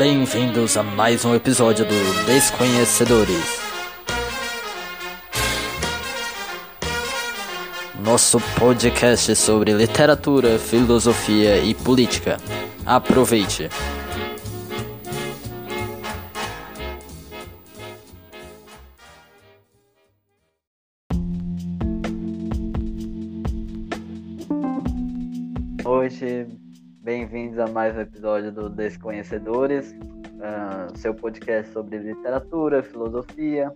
Bem-vindos a mais um episódio do Desconhecedores. Nosso podcast sobre literatura, filosofia e política. Aproveite! Mais um episódio do Desconhecedores, uh, seu podcast sobre literatura, filosofia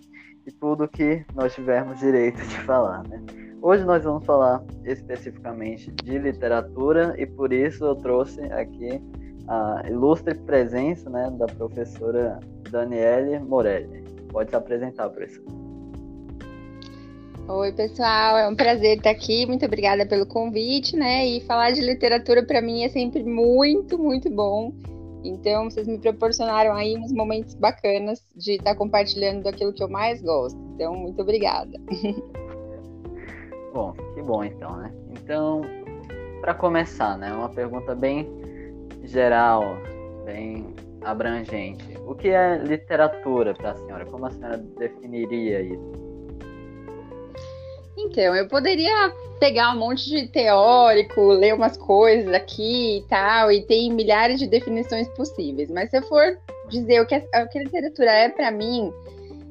e tudo que nós tivermos direito de falar, né? Hoje nós vamos falar especificamente de literatura e por isso eu trouxe aqui a ilustre presença né, da professora Daniele Morelli. Pode se apresentar, professora. Oi, pessoal, é um prazer estar aqui. Muito obrigada pelo convite, né? E falar de literatura para mim é sempre muito, muito bom. Então, vocês me proporcionaram aí uns momentos bacanas de estar compartilhando daquilo que eu mais gosto. Então, muito obrigada. Bom, que bom então, né? Então, para começar, né, uma pergunta bem geral, bem abrangente. O que é literatura para a senhora? Como a senhora definiria isso? Então, eu poderia pegar um monte de teórico, ler umas coisas aqui e tal, e tem milhares de definições possíveis. Mas se eu for dizer o que, a, o que a literatura é para mim,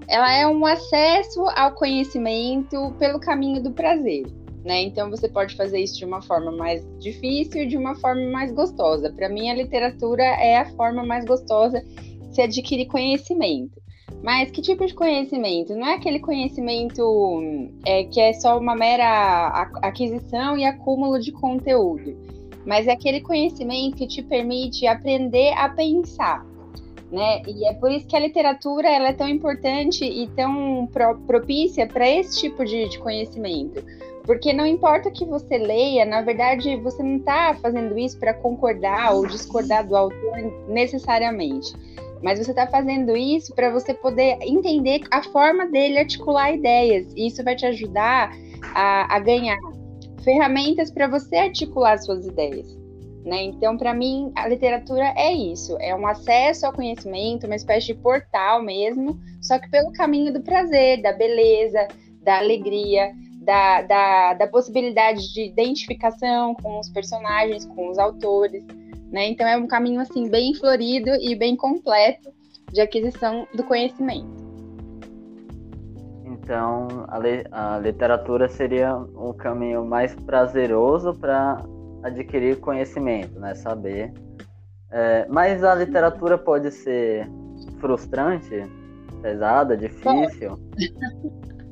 ela é um acesso ao conhecimento pelo caminho do prazer. Né? Então você pode fazer isso de uma forma mais difícil e de uma forma mais gostosa. Para mim, a literatura é a forma mais gostosa de se adquirir conhecimento. Mas que tipo de conhecimento? Não é aquele conhecimento é, que é só uma mera aquisição e acúmulo de conteúdo, mas é aquele conhecimento que te permite aprender a pensar né? E é por isso que a literatura ela é tão importante e tão pro, propícia para esse tipo de, de, conhecimento. Porque não importa que você leia, na verdade você não está fazendo isso para concordar ou discordar do autor necessariamente. Mas você está fazendo isso para você poder entender a forma dele articular ideias. E isso vai te ajudar a, a ganhar ferramentas para você articular suas ideias. Né? Então, para mim, a literatura é isso: é um acesso ao conhecimento, uma espécie de portal mesmo, só que pelo caminho do prazer, da beleza, da alegria, da, da, da possibilidade de identificação com os personagens, com os autores. Né? Então, é um caminho assim bem florido e bem completo de aquisição do conhecimento. Então, a, a literatura seria um caminho mais prazeroso para adquirir conhecimento, né? Saber. É, mas a literatura pode ser frustrante, pesada, difícil.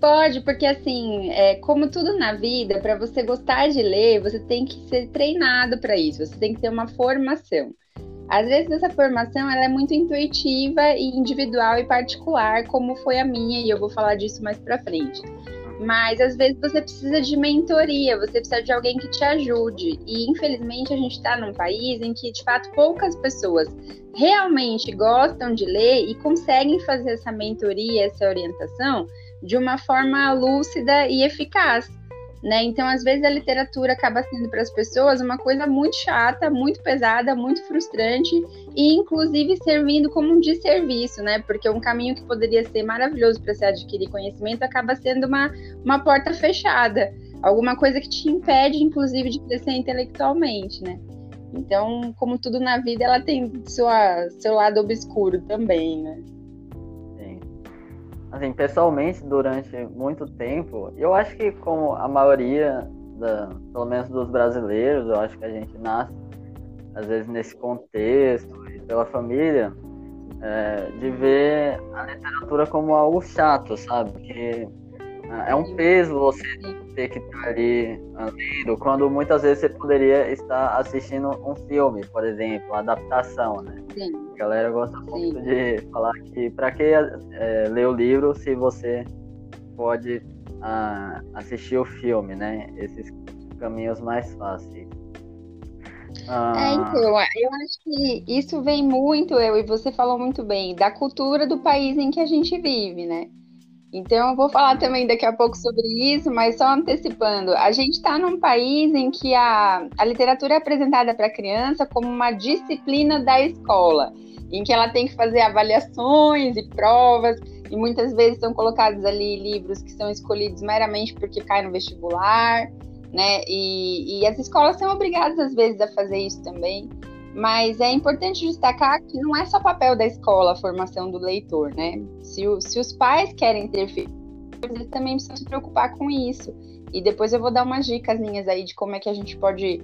Pode, porque assim, é, como tudo na vida, para você gostar de ler, você tem que ser treinado para isso, você tem que ter uma formação. Às vezes essa formação ela é muito intuitiva e individual e particular, como foi a minha, e eu vou falar disso mais para frente. Mas às vezes você precisa de mentoria, você precisa de alguém que te ajude. E infelizmente a gente está num país em que de fato poucas pessoas realmente gostam de ler e conseguem fazer essa mentoria, essa orientação de uma forma lúcida e eficaz né? Então, às vezes a literatura acaba sendo para as pessoas uma coisa muito chata, muito pesada, muito frustrante e inclusive servindo como um desserviço, né? Porque um caminho que poderia ser maravilhoso para se adquirir conhecimento acaba sendo uma, uma porta fechada, alguma coisa que te impede, inclusive, de crescer intelectualmente, né? Então, como tudo na vida, ela tem sua, seu lado obscuro também, né? Assim, pessoalmente, durante muito tempo, eu acho que como a maioria, da, pelo menos dos brasileiros, eu acho que a gente nasce, às vezes, nesse contexto, e pela família, é, de ver a literatura como algo chato, sabe? Que é um peso você ter que estar ali lendo, quando muitas vezes você poderia estar assistindo um filme, por exemplo, adaptação, né? Sim. A galera gosta muito de falar que para que é, ler o livro se você pode ah, assistir o filme, né? Esses caminhos mais fáceis. Ah... É, então, eu acho que isso vem muito, eu e você falou muito bem, da cultura do país em que a gente vive, né? Então, eu vou falar também daqui a pouco sobre isso, mas só antecipando. A gente está num país em que a, a literatura é apresentada para a criança como uma disciplina da escola, em que ela tem que fazer avaliações e provas, e muitas vezes são colocados ali livros que são escolhidos meramente porque cai no vestibular, né? E, e as escolas são obrigadas, às vezes, a fazer isso também. Mas é importante destacar que não é só papel da escola a formação do leitor, né? Se, o, se os pais querem ter filhos, eles também precisam se preocupar com isso. E depois eu vou dar umas dicas aí de como é que a gente pode.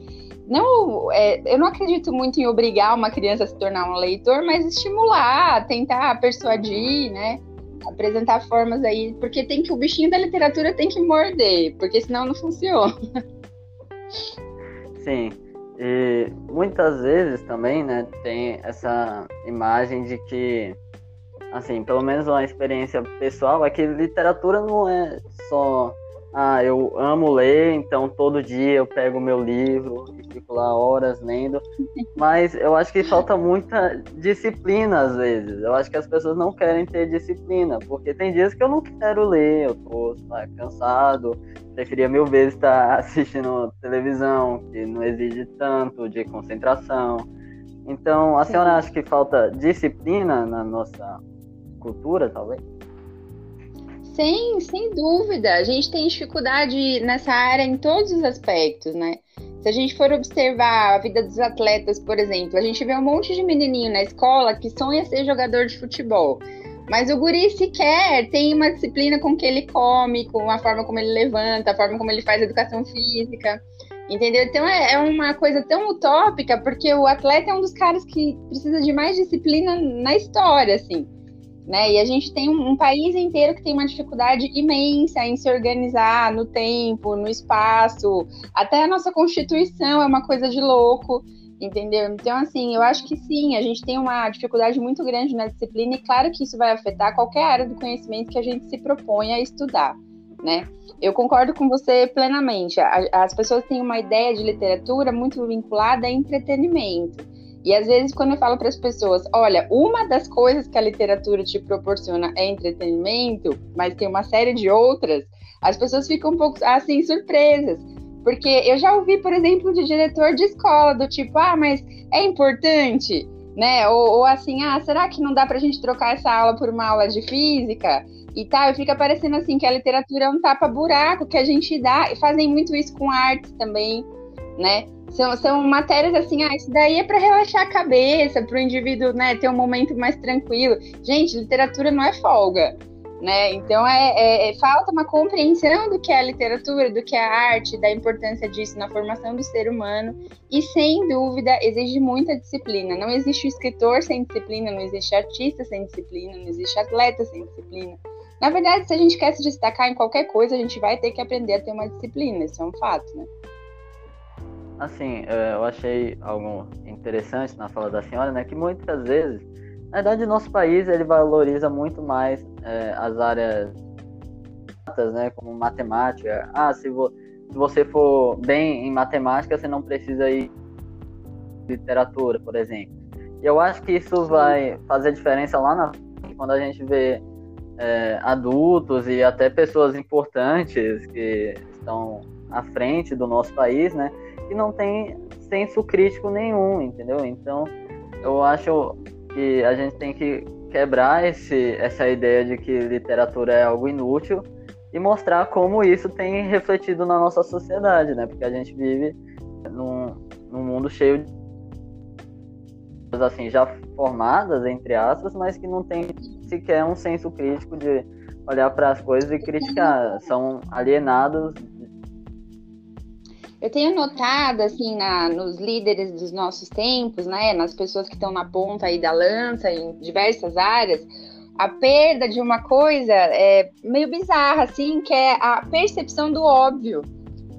Não, é, eu não acredito muito em obrigar uma criança a se tornar um leitor, mas estimular, tentar persuadir, né? Apresentar formas aí, porque tem que o bichinho da literatura tem que morder, porque senão não funciona. Sim. E muitas vezes também, né, tem essa imagem de que, assim, pelo menos uma experiência pessoal, é que literatura não é só ah, eu amo ler, então todo dia eu pego meu livro e fico lá horas lendo. Mas eu acho que falta muita disciplina às vezes. Eu acho que as pessoas não querem ter disciplina, porque tem dias que eu não quero ler, eu tô lá, cansado, preferia mil vezes estar assistindo televisão, que não exige tanto de concentração. Então, a senhora acha que falta disciplina na nossa cultura, talvez? Sim, sem dúvida. A gente tem dificuldade nessa área em todos os aspectos, né? Se a gente for observar a vida dos atletas, por exemplo, a gente vê um monte de menininho na escola que sonha ser jogador de futebol. Mas o guri sequer tem uma disciplina com que ele come, com a forma como ele levanta, a forma como ele faz educação física. Entendeu? Então é, é uma coisa tão utópica, porque o atleta é um dos caras que precisa de mais disciplina na história, assim né? E a gente tem um, país inteiro que tem uma dificuldade imensa em se organizar no tempo, no espaço, até a nossa constituição é uma coisa de louco, entendeu? Então, assim, eu acho que sim, a gente tem uma dificuldade muito grande na disciplina, e claro que isso vai afetar qualquer área do conhecimento que a gente se propõe a estudar, né? Eu concordo com você plenamente. As pessoas têm uma ideia de literatura muito vinculada a entretenimento. E às vezes, quando eu falo para as pessoas, olha, uma das coisas que a literatura te proporciona é entretenimento, mas tem uma série de outras, as pessoas ficam um pouco assim surpresas. Porque eu já ouvi, por exemplo, de diretor de escola, do tipo, ah, mas é importante, né? Ou, ou assim, ah, será que não dá para a gente trocar essa aula por uma aula de física? E tal, e fica parecendo assim que a literatura é um tapa-buraco que a gente dá, e fazem muito isso com artes também, né? São, são matérias assim, ah, isso daí é para relaxar a cabeça, para o indivíduo né, ter um momento mais tranquilo. Gente, literatura não é folga. Né? Então é, é, é, falta uma compreensão do que é a literatura, do que é a arte, da importância disso na formação do ser humano e sem dúvida exige muita disciplina. Não existe escritor sem disciplina, não existe artista sem disciplina, não existe atleta sem disciplina. Na verdade, se a gente quer se destacar em qualquer coisa, a gente vai ter que aprender a ter uma disciplina, isso é um fato, né? Assim, é, eu achei algo interessante na fala da senhora, né, que muitas vezes, na verdade, nosso país ele valoriza muito mais é, as áreas, né, como matemática. Ah, se, vo, se você for bem em matemática, você não precisa ir literatura, por exemplo. E eu acho que isso vai fazer diferença lá na quando a gente vê é, adultos e até pessoas importantes que estão à frente do nosso país, né? Que não tem senso crítico nenhum, entendeu? Então, eu acho que a gente tem que quebrar esse, essa ideia de que literatura é algo inútil e mostrar como isso tem refletido na nossa sociedade, né? Porque a gente vive num, num mundo cheio de assim já formadas entre aspas, mas que não tem sequer um senso crítico de olhar para as coisas e criticar, são alienados eu tenho notado, assim, na, nos líderes dos nossos tempos, né, nas pessoas que estão na ponta aí da lança, em diversas áreas, a perda de uma coisa é meio bizarra, assim, que é a percepção do óbvio,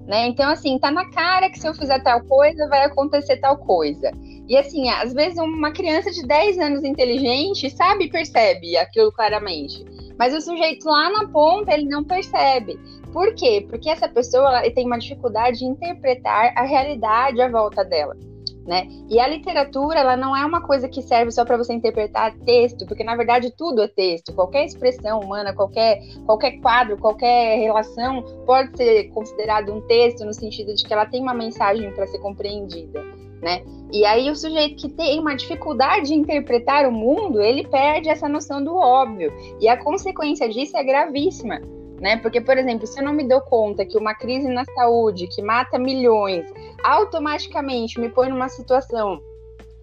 né? Então, assim, tá na cara que se eu fizer tal coisa, vai acontecer tal coisa. E, assim, às vezes uma criança de 10 anos inteligente sabe e percebe aquilo claramente. Mas o sujeito lá na ponta, ele não percebe. Por quê? Porque essa pessoa tem uma dificuldade de interpretar a realidade à volta dela. né? E a literatura, ela não é uma coisa que serve só para você interpretar texto, porque na verdade tudo é texto. Qualquer expressão humana, qualquer, qualquer quadro, qualquer relação pode ser considerado um texto no sentido de que ela tem uma mensagem para ser compreendida, né? E aí o sujeito que tem uma dificuldade de interpretar o mundo, ele perde essa noção do óbvio. E a consequência disso é gravíssima né? Porque, por exemplo, se eu não me dou conta que uma crise na saúde que mata milhões automaticamente me põe numa situação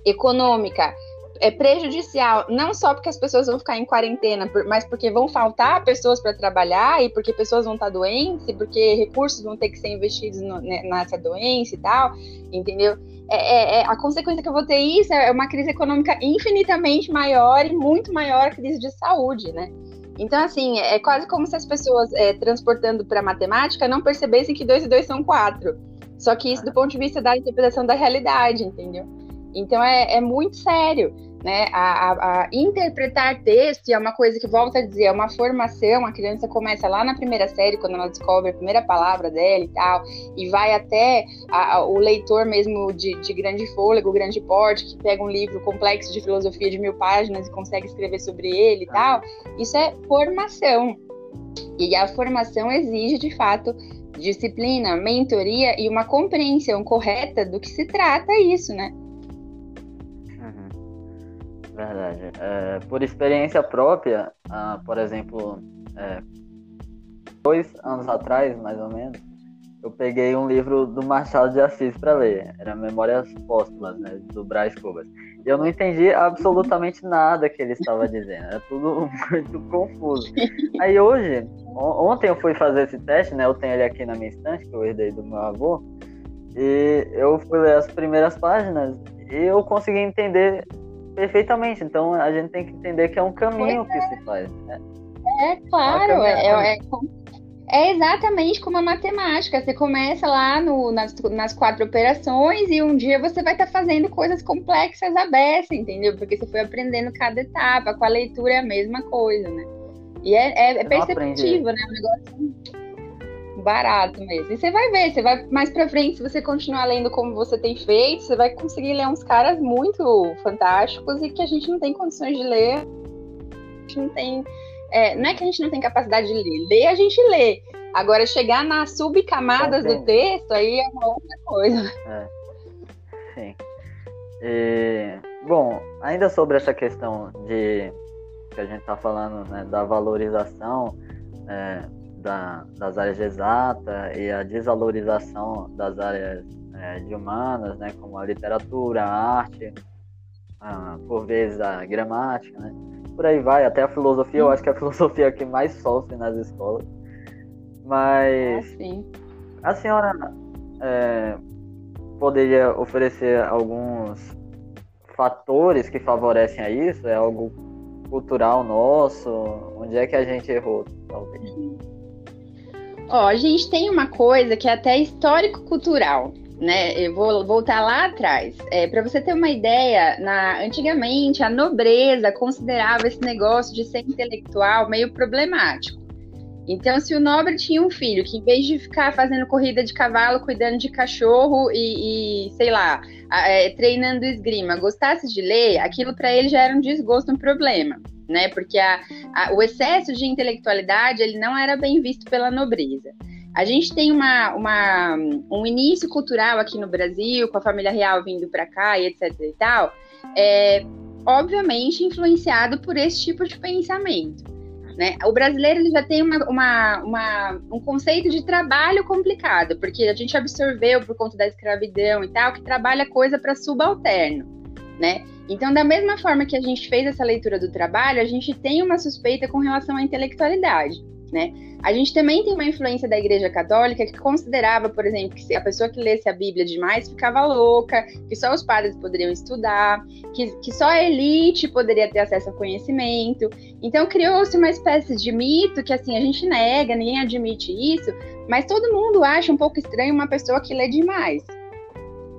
econômica é prejudicial, não só porque as pessoas vão ficar em quarentena, mas porque vão faltar pessoas para trabalhar e porque pessoas vão estar doentes e porque recursos vão ter que ser investidos no, né, nessa doença e tal, entendeu? É, é, é, a consequência que eu vou ter isso é uma crise econômica infinitamente maior e muito maior a crise de saúde, né? Então, assim, é quase como se as pessoas, é, transportando para matemática, não percebessem que 2 e 2 são 4. Só que isso do ponto de vista da interpretação da realidade, entendeu? Então, é, é muito sério né? A, a, a, interpretar texto é uma coisa que volta a dizer, é uma formação. A criança começa lá na primeira série, quando ela descobre a primeira palavra dela e tal, e vai até a, o leitor mesmo de, de, grande fôlego, grande porte, que pega um livro complexo de filosofia de mil páginas e consegue escrever sobre ele e tal. Isso é formação. E a formação exige, de fato, disciplina, mentoria e uma compreensão correta do que se trata isso, né? Verdade. É, por experiência própria, ah, por exemplo, é, dois anos atrás, mais ou menos, eu peguei um livro do Machado de Assis para ler. Era Memórias Póstumas, né, do Brás Cubas. E eu não entendi absolutamente nada que ele estava dizendo. Era tudo muito confuso. Aí hoje, ontem eu fui fazer esse teste, né? Eu tenho ele aqui na minha estante, que eu herdei do meu avô. E eu fui ler as primeiras páginas e eu consegui entender Perfeitamente. Então a gente tem que entender que é um caminho que se faz. Né? É claro, é, é, é, é, exatamente como a matemática. Você começa lá no, nas, nas quatro operações e um dia você vai estar tá fazendo coisas complexas à beça, entendeu? Porque você foi aprendendo cada etapa. Com a leitura é a mesma coisa, né? E é, é, é perceptível, né? O negócio barato mesmo. E você vai ver, você vai mais pra frente, se você continuar lendo como você tem feito, você vai conseguir ler uns caras muito fantásticos e que a gente não tem condições de ler. A gente não tem. É, não é que a gente não tem capacidade de ler, ler a gente lê. Agora, chegar nas subcamadas do texto, aí é uma outra coisa. É. Sim. E, bom, ainda sobre essa questão de que a gente está falando né, da valorização, é, da, das áreas de exata e a desvalorização das áreas é, de humanas, né, como a literatura, a arte, a, por vezes a gramática, né, por aí vai, até a filosofia, eu acho que é a filosofia que mais sofre nas escolas. Mas ah, a senhora é, poderia oferecer alguns fatores que favorecem a isso? É algo cultural nosso? Onde é que a gente errou, talvez? Ó, a gente tem uma coisa que é até histórico-cultural, né? Eu vou voltar lá atrás. É, Para você ter uma ideia, na, antigamente a nobreza considerava esse negócio de ser intelectual meio problemático. Então, se o nobre tinha um filho que, em vez de ficar fazendo corrida de cavalo, cuidando de cachorro e, e sei lá, é, treinando esgrima, gostasse de ler, aquilo para ele já era um desgosto, um problema né? Porque a, a, o excesso de intelectualidade ele não era bem visto pela nobreza. A gente tem uma, uma, um início cultural aqui no Brasil, com a família real vindo para cá e etc e tal, é, obviamente influenciado por esse tipo de pensamento. Né? O brasileiro ele já tem uma, uma, uma, um conceito de trabalho complicado, porque a gente absorveu por conta da escravidão e tal, que trabalha coisa para subalterno, né? Então, da mesma forma que a gente fez essa leitura do trabalho, a gente tem uma suspeita com relação à intelectualidade. Né? A gente também tem uma influência da Igreja Católica que considerava, por exemplo, que a pessoa que lesse a Bíblia demais ficava louca, que só os padres poderiam estudar, que, que só a elite poderia ter acesso ao conhecimento. Então criou-se uma espécie de mito que assim a gente nega, ninguém admite isso, mas todo mundo acha um pouco estranho uma pessoa que lê demais,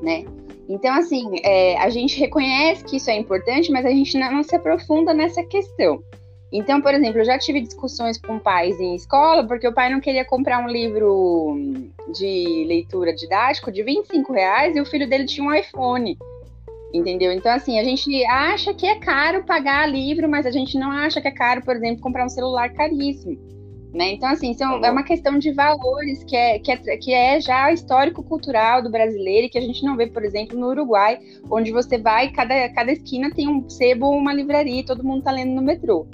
né? Então, assim, é, a gente reconhece que isso é importante, mas a gente não, não se aprofunda nessa questão. Então, por exemplo, eu já tive discussões com pais em escola, porque o pai não queria comprar um livro de leitura didático de 25 reais e o filho dele tinha um iPhone. Entendeu? Então, assim, a gente acha que é caro pagar livro, mas a gente não acha que é caro, por exemplo, comprar um celular caríssimo. Né? Então, assim, são, tá é uma questão de valores que é, que, é, que é já histórico-cultural do brasileiro e que a gente não vê, por exemplo, no Uruguai, onde você vai, cada, cada esquina tem um sebo ou uma livraria e todo mundo está lendo no metrô.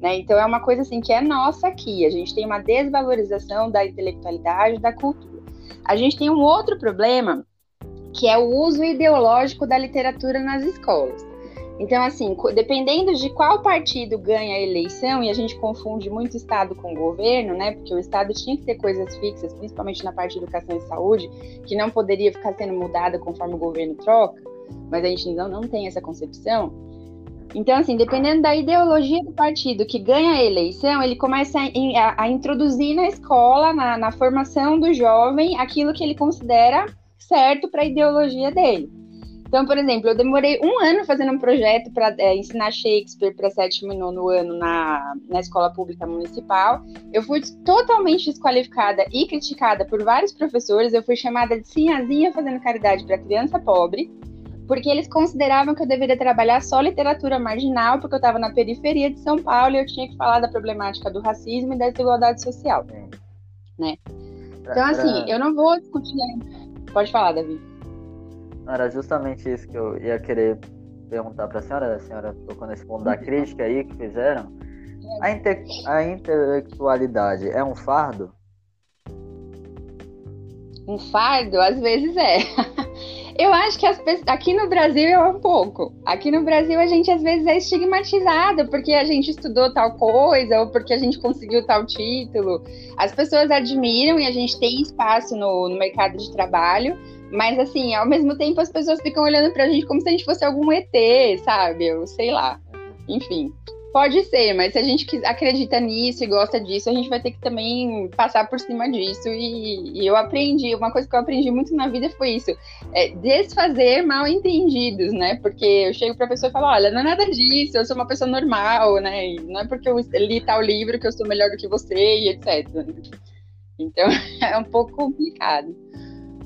Né? Então, é uma coisa assim que é nossa aqui. A gente tem uma desvalorização da intelectualidade, da cultura. A gente tem um outro problema, que é o uso ideológico da literatura nas escolas. Então, assim, dependendo de qual partido ganha a eleição, e a gente confunde muito Estado com governo, né? Porque o Estado tinha que ter coisas fixas, principalmente na parte de educação e saúde, que não poderia ficar sendo mudada conforme o governo troca, mas a gente não, não tem essa concepção. Então, assim, dependendo da ideologia do partido que ganha a eleição, ele começa a, a, a introduzir na escola, na, na formação do jovem, aquilo que ele considera certo para a ideologia dele. Então, por exemplo, eu demorei um ano fazendo um projeto para é, ensinar Shakespeare para sétimo e nono ano na, na escola pública municipal. Eu fui totalmente desqualificada e criticada por vários professores. Eu fui chamada de sinhazinha fazendo caridade para criança pobre, porque eles consideravam que eu deveria trabalhar só literatura marginal, porque eu estava na periferia de São Paulo e eu tinha que falar da problemática do racismo e da desigualdade social. Né? Então, assim, eu não vou discutir. Pode falar, Davi. Era justamente isso que eu ia querer perguntar para a senhora. A senhora tocou nesse ponto da crítica aí que fizeram. A, inte a intelectualidade é um fardo? Um fardo? Às vezes é. Eu acho que as pessoas, aqui no Brasil é um pouco. Aqui no Brasil a gente às vezes é estigmatizada porque a gente estudou tal coisa ou porque a gente conseguiu tal título. As pessoas admiram e a gente tem espaço no, no mercado de trabalho, mas assim, ao mesmo tempo as pessoas ficam olhando pra gente como se a gente fosse algum ET, sabe? Eu sei lá. Enfim. Pode ser, mas se a gente acredita nisso e gosta disso, a gente vai ter que também passar por cima disso. E, e eu aprendi, uma coisa que eu aprendi muito na vida foi isso: é desfazer mal entendidos, né? Porque eu chego pra pessoa e falo: olha, não é nada disso, eu sou uma pessoa normal, né? E não é porque eu li tal livro que eu sou melhor do que você e etc. Então é um pouco complicado.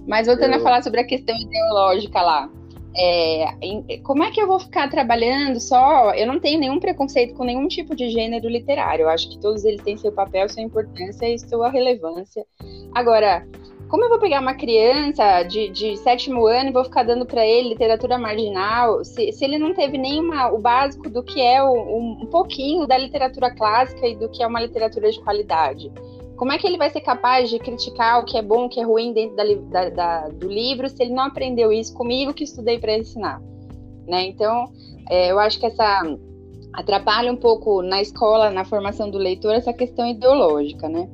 Mas voltando eu... a falar sobre a questão ideológica lá. É, como é que eu vou ficar trabalhando só? Eu não tenho nenhum preconceito com nenhum tipo de gênero literário. Eu acho que todos eles têm seu papel, sua importância e sua relevância. Agora, como eu vou pegar uma criança de, de sétimo ano e vou ficar dando para ele literatura marginal, se, se ele não teve nenhuma o básico do que é o, um, um pouquinho da literatura clássica e do que é uma literatura de qualidade? Como é que ele vai ser capaz de criticar o que é bom, o que é ruim dentro da, da, da, do livro, se ele não aprendeu isso comigo que estudei para ensinar? Né? Então, é, eu acho que essa atrapalha um pouco na escola, na formação do leitor, essa questão ideológica, né?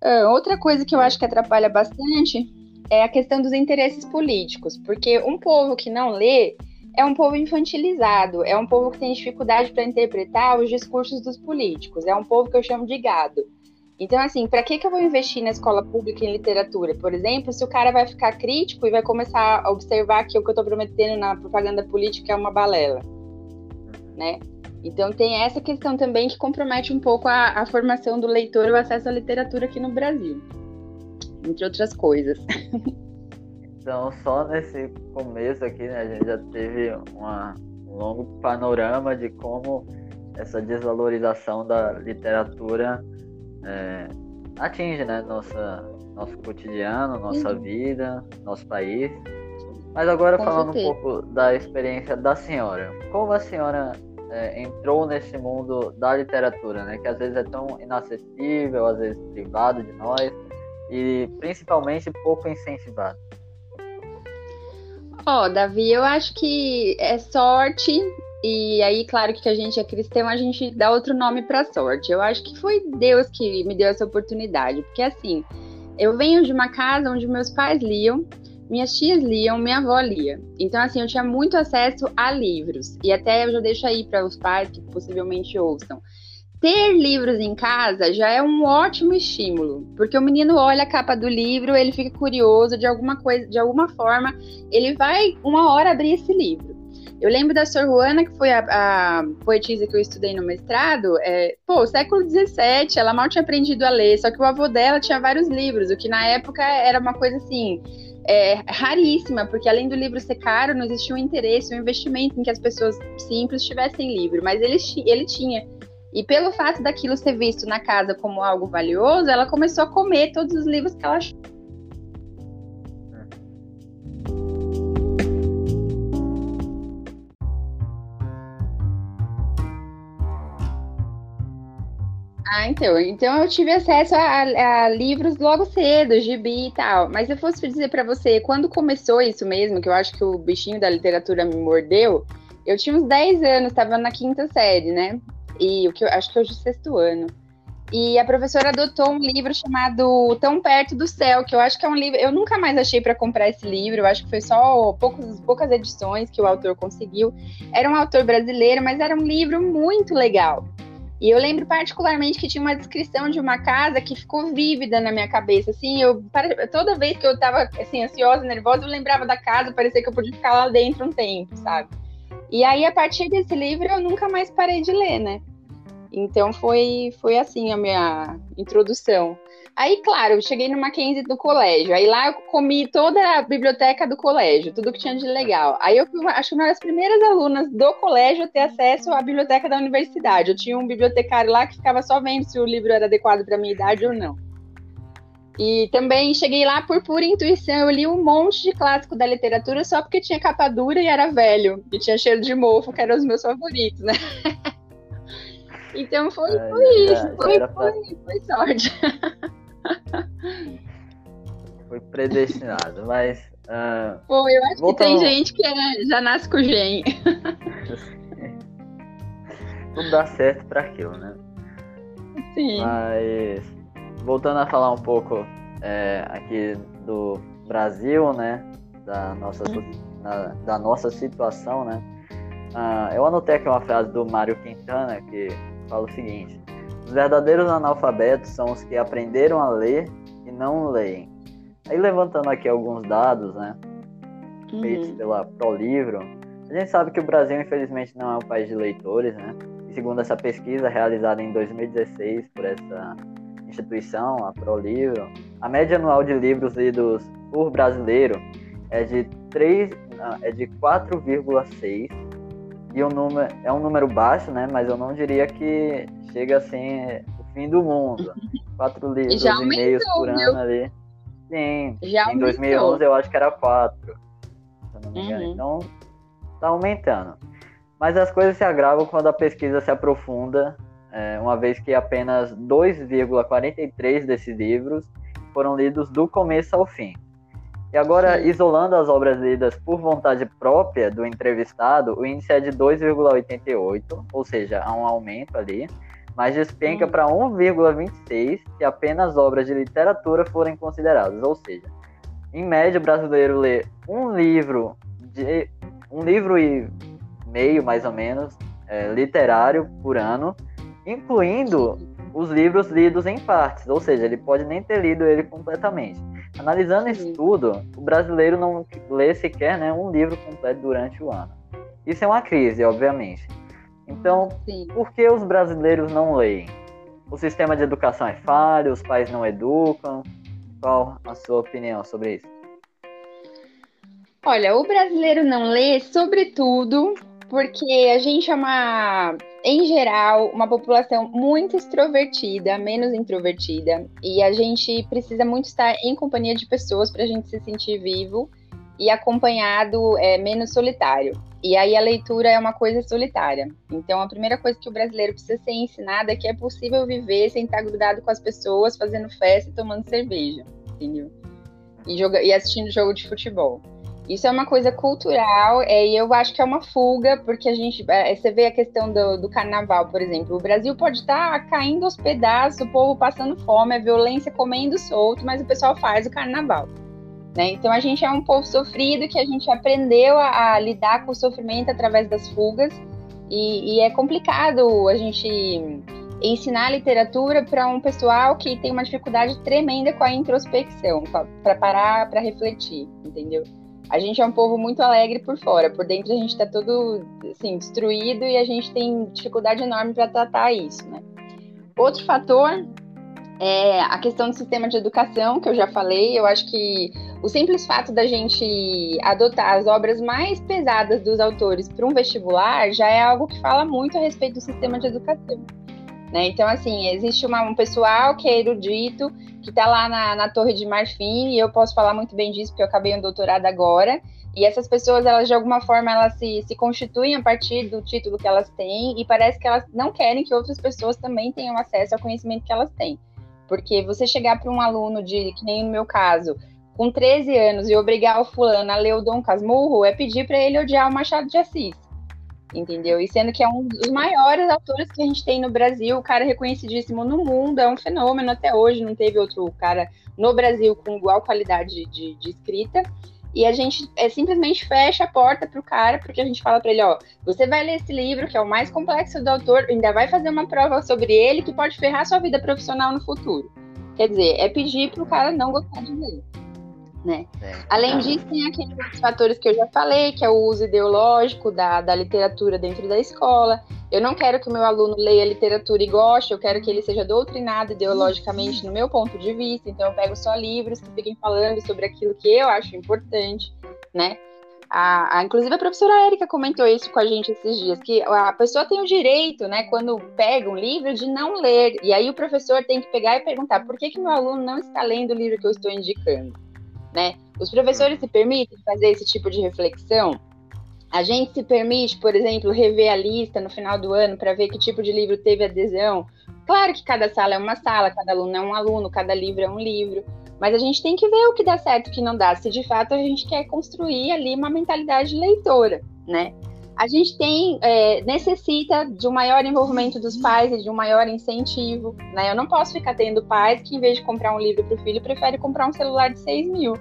É, outra coisa que eu acho que atrapalha bastante é a questão dos interesses políticos, porque um povo que não lê é um povo infantilizado, é um povo que tem dificuldade para interpretar os discursos dos políticos, é um povo que eu chamo de gado. Então, assim, para que, que eu vou investir na escola pública em literatura? Por exemplo, se o cara vai ficar crítico e vai começar a observar que o que eu estou prometendo na propaganda política é uma balela, né? Então tem essa questão também que compromete um pouco a, a formação do leitor e o acesso à literatura aqui no Brasil, entre outras coisas. Então, só nesse começo aqui, né, a gente já teve uma, um longo panorama de como essa desvalorização da literatura é, atinge né, nossa, nosso cotidiano, nossa uhum. vida, nosso país. Mas agora Com falando certeza. um pouco da experiência da senhora, como a senhora é, entrou nesse mundo da literatura, né, que às vezes é tão inacessível, às vezes privado de nós e principalmente pouco incentivado? Ó, oh, Davi, eu acho que é sorte e aí, claro que a gente é cristão, a gente dá outro nome para sorte. Eu acho que foi Deus que me deu essa oportunidade, porque assim, eu venho de uma casa onde meus pais liam, minhas tias liam, minha avó lia. Então, assim, eu tinha muito acesso a livros. E até eu já deixo aí para os pais que possivelmente ouçam. Ter livros em casa já é um ótimo estímulo, porque o menino olha a capa do livro, ele fica curioso de alguma coisa, de alguma forma, ele vai uma hora abrir esse livro. Eu lembro da Sor Juana, que foi a, a poetisa que eu estudei no mestrado. É, pô, século XVII, ela mal tinha aprendido a ler, só que o avô dela tinha vários livros, o que na época era uma coisa assim é, raríssima, porque além do livro ser caro, não existia um interesse, um investimento em que as pessoas simples tivessem livro, mas ele, ele tinha. E pelo fato daquilo ser visto na casa como algo valioso, ela começou a comer todos os livros que ela achou. Ah, então. Então eu tive acesso a, a, livros logo cedo, gibi e tal. Mas se eu fosse dizer para você, quando começou isso mesmo, que eu acho que o bichinho da literatura me mordeu, eu tinha uns 10 anos, estava na quinta série, né? E o que eu acho que hoje é o sexto ano. E a professora adotou um livro chamado Tão Perto do Céu, que eu acho que é um livro. Eu nunca mais achei para comprar esse livro, eu acho que foi só poucos, poucas edições que o autor conseguiu. Era um autor brasileiro, mas era um livro muito legal. E eu lembro particularmente que tinha uma descrição de uma casa que ficou vívida na minha cabeça. Assim, eu toda vez que eu tava assim ansiosa, nervosa, eu lembrava da casa, parecia que eu podia ficar lá dentro um tempo, sabe? E aí a partir desse livro eu nunca mais parei de ler, né? Então foi foi assim a minha introdução. Aí, claro, eu cheguei no Mackenzie do colégio. Aí lá eu comi toda a biblioteca do colégio, tudo que tinha de legal. Aí eu fui, acho que uma das primeiras alunas do colégio a ter acesso à biblioteca da universidade. Eu tinha um bibliotecário lá que ficava só vendo se o livro era adequado para minha idade ou não. E também cheguei lá por pura intuição. Eu li um monte de clássico da literatura só porque tinha capa dura e era velho. E tinha cheiro de mofo, que eram os meus favoritos, né? então foi, foi isso. Foi, foi, foi sorte. Foi predestinado, mas. Uh, Pô, eu acho voltando... que tem gente que é, já nasce com gen. Tudo dá certo para aquilo, né? Sim. Mas voltando a falar um pouco é, aqui do Brasil, né? Da nossa, na, da nossa situação, né? Uh, eu anotei aqui uma frase do Mário Quintana que fala o seguinte: os verdadeiros analfabetos são os que aprenderam a ler e não leem. Aí levantando aqui alguns dados, né, uhum. feitos pela ProLivro, a gente sabe que o Brasil infelizmente não é um país de leitores, né? E segundo essa pesquisa realizada em 2016 por essa instituição, a ProLivro, a média anual de livros lidos por brasileiro é de 3, é de 4,6 e o número é um número baixo, né? Mas eu não diria que chega assim o fim do mundo. Quatro livros e meios por ano ali. Sim. Já em 2011 eu acho que era quatro. Se eu não me engano. Uhum. Então tá aumentando. Mas as coisas se agravam quando a pesquisa se aprofunda, é, uma vez que apenas 2,43 desses livros foram lidos do começo ao fim. E agora, isolando as obras lidas por vontade própria do entrevistado, o índice é de 2,88, ou seja, há um aumento ali, mas despenca para 1,26 se apenas obras de literatura forem consideradas. Ou seja, em média, o brasileiro lê um livro de um livro e meio, mais ou menos, é, literário por ano, incluindo os livros lidos em partes, ou seja, ele pode nem ter lido ele completamente. Analisando isso tudo, o brasileiro não lê sequer né, um livro completo durante o ano. Isso é uma crise, obviamente. Então, Sim. por que os brasileiros não leem? O sistema de educação é falho, os pais não educam? Qual a sua opinião sobre isso? Olha, o brasileiro não lê, sobretudo, porque a gente é uma, em geral, uma população muito extrovertida, menos introvertida, e a gente precisa muito estar em companhia de pessoas para a gente se sentir vivo e acompanhado é menos solitário. E aí a leitura é uma coisa solitária. Então a primeira coisa que o brasileiro precisa ser ensinado é que é possível viver sem estar grudado com as pessoas, fazendo festa e tomando cerveja, entendeu? E, joga e assistindo jogo de futebol. Isso é uma coisa cultural, é, e eu acho que é uma fuga, porque a gente. É, você vê a questão do, do carnaval, por exemplo. O Brasil pode estar tá caindo aos pedaços, o povo passando fome, a violência comendo solto, mas o pessoal faz o carnaval. Né? Então a gente é um povo sofrido que a gente aprendeu a, a lidar com o sofrimento através das fugas, e, e é complicado a gente ensinar literatura para um pessoal que tem uma dificuldade tremenda com a introspecção, para parar, para refletir, entendeu? A gente é um povo muito alegre por fora, por dentro a gente está todo assim, destruído e a gente tem dificuldade enorme para tratar isso, né? Outro fator é a questão do sistema de educação, que eu já falei, eu acho que o simples fato da gente adotar as obras mais pesadas dos autores para um vestibular já é algo que fala muito a respeito do sistema de educação. Né? Então, assim, existe uma, um pessoal que é erudito, que está lá na, na Torre de Marfim, e eu posso falar muito bem disso, porque eu acabei um doutorado agora, e essas pessoas, elas de alguma forma, elas se, se constituem a partir do título que elas têm, e parece que elas não querem que outras pessoas também tenham acesso ao conhecimento que elas têm. Porque você chegar para um aluno de, que nem no meu caso, com 13 anos e obrigar o fulano a ler o Dom Casmurro é pedir para ele odiar o Machado de Assis. Entendeu? E sendo que é um dos maiores autores que a gente tem no Brasil, o cara reconhecidíssimo no mundo, é um fenômeno até hoje, não teve outro cara no Brasil com igual qualidade de, de escrita. E a gente é, simplesmente fecha a porta para o cara, porque a gente fala para ele: ó, você vai ler esse livro, que é o mais complexo do autor, ainda vai fazer uma prova sobre ele que pode ferrar sua vida profissional no futuro. Quer dizer, é pedir para o cara não gostar de ler né? É. Além disso, tem aqueles fatores que eu já falei, que é o uso ideológico da, da literatura dentro da escola. Eu não quero que o meu aluno leia literatura e goste, eu quero que ele seja doutrinado ideologicamente no meu ponto de vista. Então, eu pego só livros que fiquem falando sobre aquilo que eu acho importante, né? A, a, inclusive a professora Érica comentou isso com a gente esses dias, que a pessoa tem o direito, né, quando pega um livro, de não ler. E aí o professor tem que pegar e perguntar por que, que meu aluno não está lendo o livro que eu estou indicando né? Os professores se permitem fazer esse tipo de reflexão? A gente se permite, por exemplo, rever a lista no final do ano para ver que tipo de livro teve adesão. Claro que cada sala é uma sala, cada aluno é um aluno, cada livro é um livro, mas a gente tem que ver o que dá certo e o que não dá, se de fato a gente quer construir ali uma mentalidade leitora, né? A gente tem, é, necessita de um maior envolvimento dos pais e de um maior incentivo, né? Eu não posso ficar tendo pais que, em vez de comprar um livro para o filho, prefere comprar um celular de 6 mil,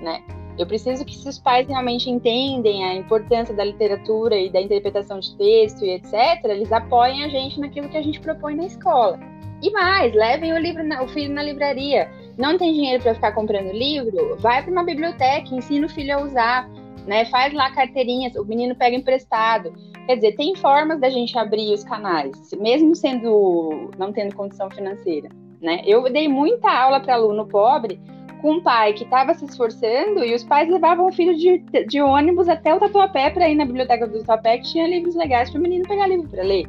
né? Eu preciso que se os pais realmente entendem a importância da literatura e da interpretação de texto e etc., eles apoiem a gente naquilo que a gente propõe na escola. E mais, levem o livro, na, o filho na livraria. Não tem dinheiro para ficar comprando livro? Vai para uma biblioteca, ensina o filho a usar né? Faz lá carteirinhas, o menino pega emprestado. Quer dizer, tem formas da gente abrir os canais, mesmo sendo não tendo condição financeira, né? Eu dei muita aula para aluno pobre com um pai que estava se esforçando e os pais levavam o filho de, de ônibus até o Tatuapé para ir na biblioteca do Tatuapé que tinha livros legais para o menino pegar livro para ler.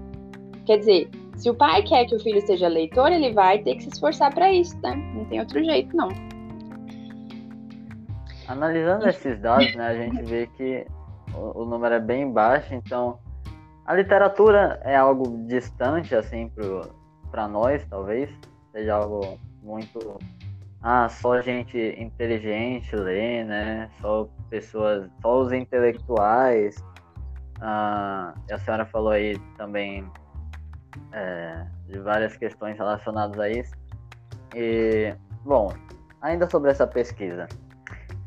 Quer dizer, se o pai quer que o filho seja leitor, ele vai ter que se esforçar para isso, né? Não tem outro jeito, não. Analisando esses dados, né, a gente vê que o, o, número é bem baixo, então a literatura é algo distante, assim, para nós, talvez, seja algo muito. Ah, só gente inteligente lê, né? Só pessoas, só os intelectuais. Ah, a senhora falou aí também é, de várias questões relacionadas a isso. E, bom, ainda sobre essa pesquisa.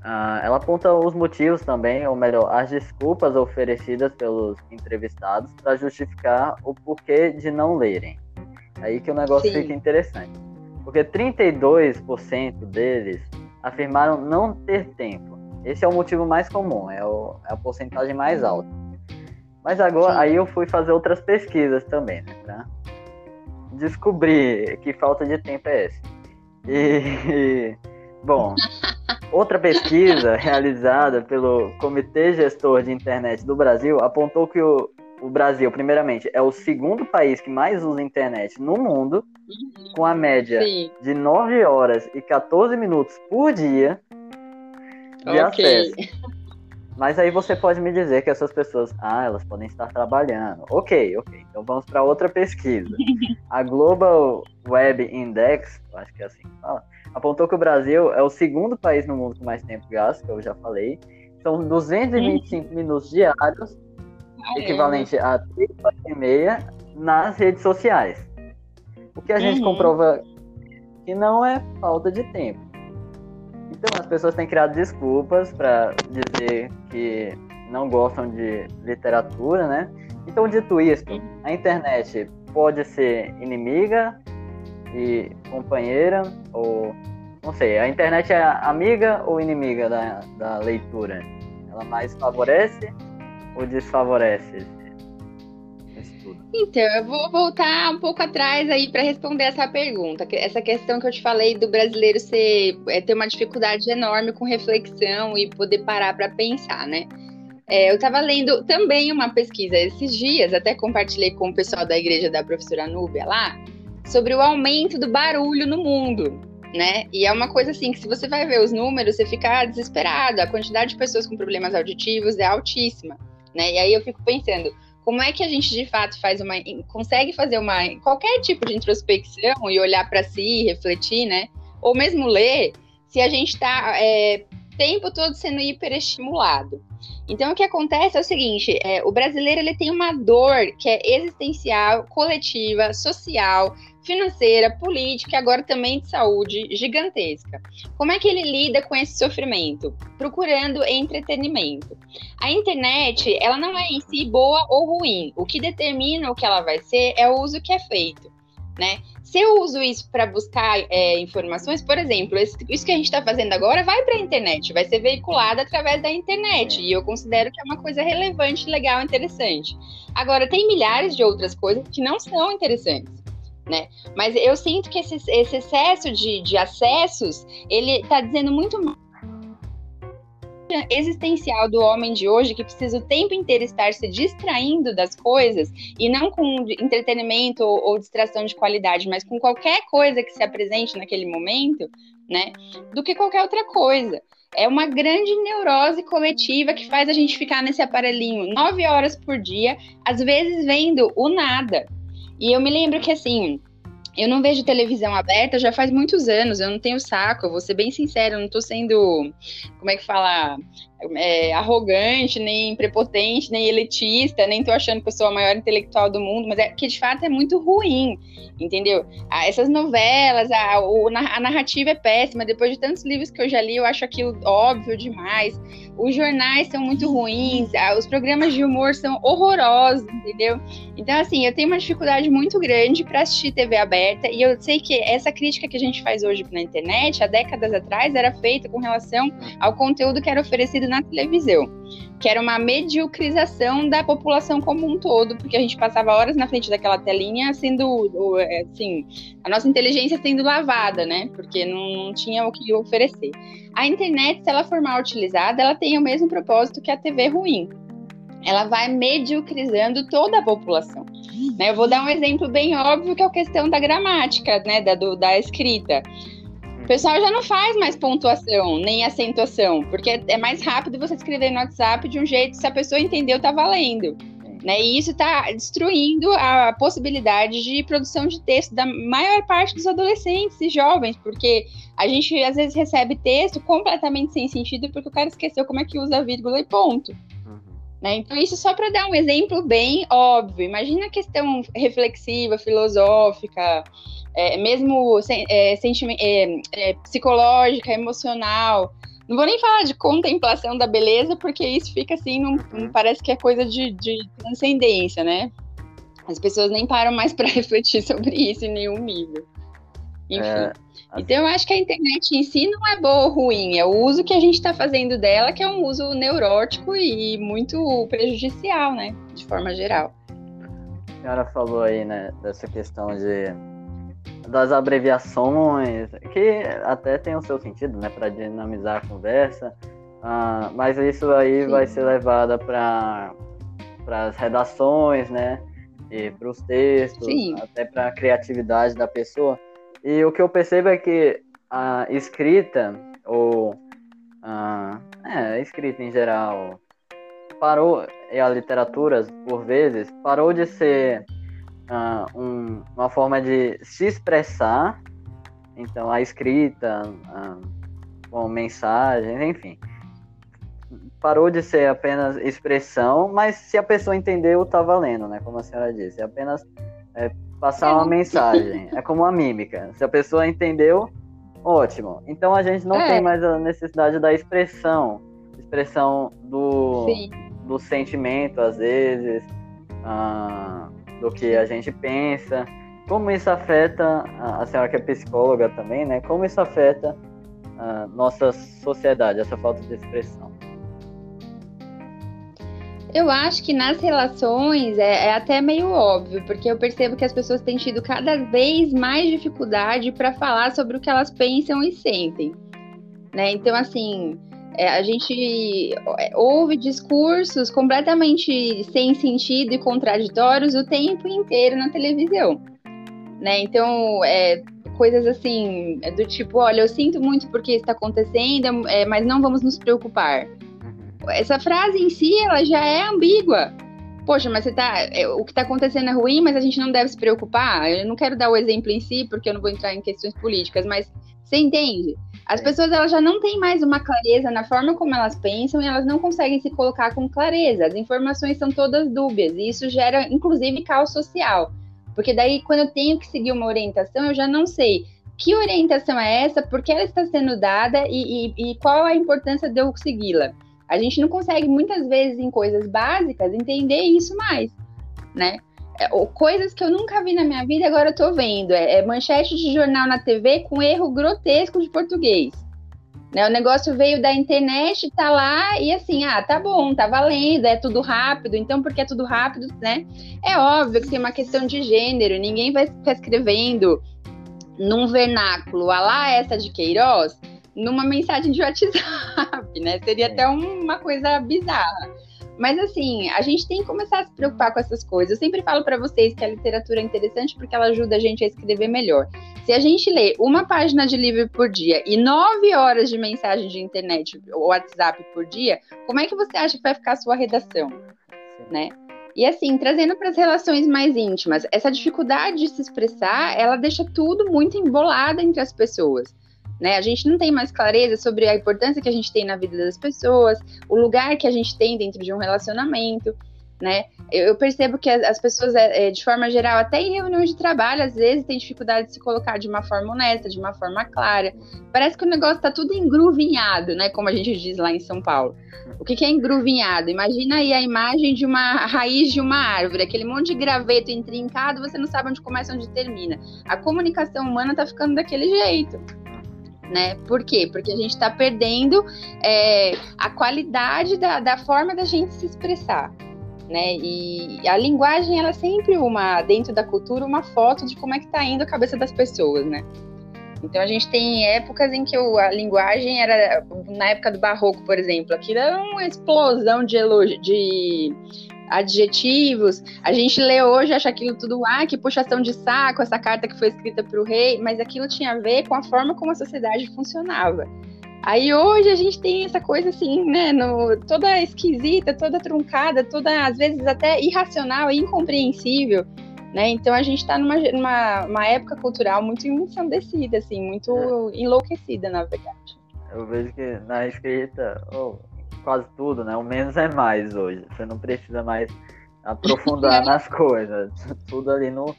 Uh, ela aponta os motivos também, ou melhor, as desculpas oferecidas pelos entrevistados para justificar o porquê de não lerem. Aí que o negócio Sim. fica interessante. Porque 32% deles afirmaram não ter tempo. Esse é o motivo mais comum, é, o, é a porcentagem mais alta. Mas agora, Sim. aí eu fui fazer outras pesquisas também, né? Pra descobrir que falta de tempo é essa. E, bom, Outra pesquisa realizada pelo Comitê Gestor de Internet do Brasil apontou que o, o Brasil, primeiramente, é o segundo país que mais usa internet no mundo, com a média Sim. de 9 horas e 14 minutos por dia de okay. acesso. Mas aí você pode me dizer que essas pessoas, ah, elas podem estar trabalhando. Ok, ok. Então vamos para outra pesquisa. A Global Web Index, acho que é assim que fala, apontou que o Brasil é o segundo país no mundo com mais tempo gasto, que eu já falei. São 225 minutos diários, equivalente a 3 horas e meia nas redes sociais. O que a gente uhum. comprova que não é falta de tempo. Então as pessoas têm criado desculpas para dizer que não gostam de literatura, né? Então, dito isso, a internet pode ser inimiga e companheira, ou não sei, a internet é amiga ou inimiga da, da leitura? Ela mais favorece ou desfavorece estudo? Então, eu vou voltar um pouco atrás aí para responder essa pergunta. Essa questão que eu te falei do brasileiro ser, é, ter uma dificuldade enorme com reflexão e poder parar para pensar, né? É, eu estava lendo também uma pesquisa esses dias, até compartilhei com o pessoal da igreja da professora Núbia lá, sobre o aumento do barulho no mundo, né? E é uma coisa assim que se você vai ver os números, você fica desesperado. A quantidade de pessoas com problemas auditivos é altíssima, né? E aí eu fico pensando, como é que a gente de fato faz uma consegue fazer uma qualquer tipo de introspecção e olhar para si, refletir, né? Ou mesmo ler, se a gente está é, tempo todo sendo hiperestimulado. Então, o que acontece é o seguinte: é, o brasileiro ele tem uma dor que é existencial, coletiva, social, financeira, política e agora também de saúde gigantesca. Como é que ele lida com esse sofrimento? Procurando entretenimento. A internet, ela não é em si boa ou ruim. O que determina o que ela vai ser é o uso que é feito, né? Se eu uso isso para buscar é, informações, por exemplo, isso que a gente está fazendo agora vai para a internet, vai ser veiculado através da internet, e eu considero que é uma coisa relevante, legal, interessante. Agora, tem milhares de outras coisas que não são interessantes. Né? Mas eu sinto que esse, esse excesso de, de acessos, ele está dizendo muito mais existencial do homem de hoje que precisa o tempo inteiro estar se distraindo das coisas e não com entretenimento ou, ou, distração de qualidade, mas com qualquer coisa que se apresente naquele momento, né? Do que qualquer outra coisa. É uma grande neurose coletiva que faz a gente ficar nesse aparelhinho nove horas por dia, às vezes vendo o nada. E eu me lembro que assim, eu não vejo televisão aberta já faz muitos anos, eu não tenho saco, eu vou ser bem sincero, não tô sendo, como é que fala, é, arrogante, nem prepotente, nem elitista, nem tô achando que eu sou a maior intelectual do mundo, mas é que de fato é muito ruim, entendeu? Ah, essas novelas, a, o, a narrativa é péssima, depois de tantos livros que eu já li, eu acho aquilo óbvio demais. Os jornais são muito ruins, os programas de humor são horrorosos, entendeu? Então, assim, eu tenho uma dificuldade muito grande para assistir TV aberta e eu sei que essa crítica que a gente faz hoje na internet, há décadas atrás, era feita com relação ao conteúdo que era oferecido na televisão, que era uma mediocrização da população como um todo, porque a gente passava horas na frente daquela telinha sendo, assim, a nossa inteligência sendo lavada, né? Porque não, não tinha o que oferecer. A internet, se ela for mal utilizada, ela tem o mesmo propósito que a TV ruim. Ela vai mediocrizando toda a população. Né? Eu vou dar um exemplo bem óbvio que é a questão da gramática, né? Da, do, da escrita. O pessoal já não faz mais pontuação, nem acentuação, porque é mais rápido você escrever no WhatsApp de um jeito, se a pessoa entendeu, tá valendo. Né? E isso está destruindo a possibilidade de produção de texto da maior parte dos adolescentes e jovens, porque a gente às vezes recebe texto completamente sem sentido porque o cara esqueceu como é que usa vírgula e ponto. Uhum. Né? Então, isso só para dar um exemplo bem óbvio. Imagina a questão reflexiva, filosófica, é, mesmo é, é, é, psicológica, emocional. Não vou nem falar de contemplação da beleza, porque isso fica assim, não, não parece que é coisa de, de transcendência, né? As pessoas nem param mais para refletir sobre isso em nenhum nível. Enfim. É, Então eu acho que a internet em si não é boa ou ruim, é o uso que a gente está fazendo dela, que é um uso neurótico e muito prejudicial, né? De forma geral. A senhora falou aí, né, dessa questão de das abreviações, que até tem o seu sentido, né, para dinamizar a conversa, uh, mas isso aí Sim. vai ser levada para as redações, né, e para os textos, Sim. até para a criatividade da pessoa. E o que eu percebo é que a escrita, ou a, é, a escrita em geral, parou, e a literatura, por vezes, parou de ser uh, um, uma forma de se expressar, então a escrita, uh, com mensagens, enfim, parou de ser apenas expressão, mas se a pessoa entendeu, tá valendo, né? Como a senhora disse, é apenas é, passar uma mensagem, é como a mímica. Se a pessoa entendeu, ótimo. Então a gente não é. tem mais a necessidade da expressão, expressão do, do sentimento, às vezes. Uh, do que a gente pensa, como isso afeta, a senhora que é psicóloga também, né? Como isso afeta a nossa sociedade, essa falta de expressão? Eu acho que nas relações é, é, até meio óbvio, porque eu percebo que as pessoas têm tido cada vez mais dificuldade para falar sobre o que elas pensam e sentem. Né? Então, assim, é, a gente é, ouve discursos completamente sem sentido e contraditórios o tempo inteiro na televisão. Né? Então, é, coisas assim, do tipo, olha, eu sinto muito porque está acontecendo, é, mas não vamos nos preocupar essa frase em si, ela já é ambígua. Poxa, mas você tá. É, o que está acontecendo é ruim, mas a gente não deve se preocupar. Eu não quero dar o exemplo em si, porque eu não vou entrar em questões políticas, mas você entende? As pessoas elas já não têm mais uma clareza na forma como elas pensam e elas não conseguem se colocar com clareza. As informações são todas dúbias e isso gera, inclusive, caos social. Porque daí, quando eu tenho que seguir uma orientação, eu já não sei que orientação é essa, por que ela está sendo dada e, e, e qual a importância de eu segui-la. A gente não consegue, muitas vezes, em coisas básicas, entender isso mais, né? É, coisas que eu nunca vi na minha vida, agora eu tô vendo. É, é manchete de jornal na TV com erro grotesco de português. Né, o negócio veio da internet, tá lá e assim, ah, tá bom, tá valendo, é tudo rápido, então porque é tudo rápido, né? É óbvio que tem uma questão de gênero, ninguém vai ficar escrevendo num vernáculo, a lá essa de Queiroz, numa mensagem de WhatsApp, né? Seria até uma coisa bizarra. Mas assim, a gente tem que começar a se preocupar com essas coisas. Eu sempre falo para vocês que a literatura é interessante porque ela ajuda a gente a escrever melhor. Se a gente lê uma página de livro por dia e nove horas de mensagem de internet ou WhatsApp por dia, como é que você acha que vai ficar a sua redação, né? E assim, trazendo para as relações mais íntimas, essa dificuldade de se expressar, ela deixa tudo muito embolado entre as pessoas. Né? A gente não tem mais clareza sobre a importância que a gente tem na vida das pessoas, o lugar que a gente tem dentro de um relacionamento, né? Eu, percebo que as pessoas, é, é, de forma geral, até em reuniões de trabalho, às vezes têm dificuldade de se colocar de uma forma honesta, de uma forma clara. Parece que o negócio está tudo engruvinhado, né? Como a gente diz lá em São Paulo. O que, que é engruvinhado? Imagina aí a imagem de uma raiz de uma árvore, aquele monte de graveto intrincado, você não sabe onde começa onde termina. A comunicação humana está ficando daquele jeito né? Por quê? Porque a gente está perdendo é, a qualidade da, da forma da gente se expressar. Né? E a linguagem ela é sempre uma dentro da cultura uma foto de como é que está indo a cabeça das pessoas, né? Então a gente tem épocas em que a linguagem era na época do barroco, por exemplo, aquilo era uma explosão de elogio, de adjetivos. A gente lê hoje, acha aquilo tudo, ah, que puxação de saco, essa carta que foi escrita para o rei, mas aquilo tinha a ver com a forma como a sociedade funcionava. Aí hoje a gente tem essa coisa assim, né, no, toda esquisita, toda truncada, toda às vezes até irracional e incompreensível, né? Então a gente está numa, numa uma época cultural muito ensandecida, assim, muito é. enlouquecida, na verdade. Eu vejo que na escrita, oh, quase tudo, né? O menos é mais hoje. Você não precisa mais aprofundar nas coisas. Tudo ali no,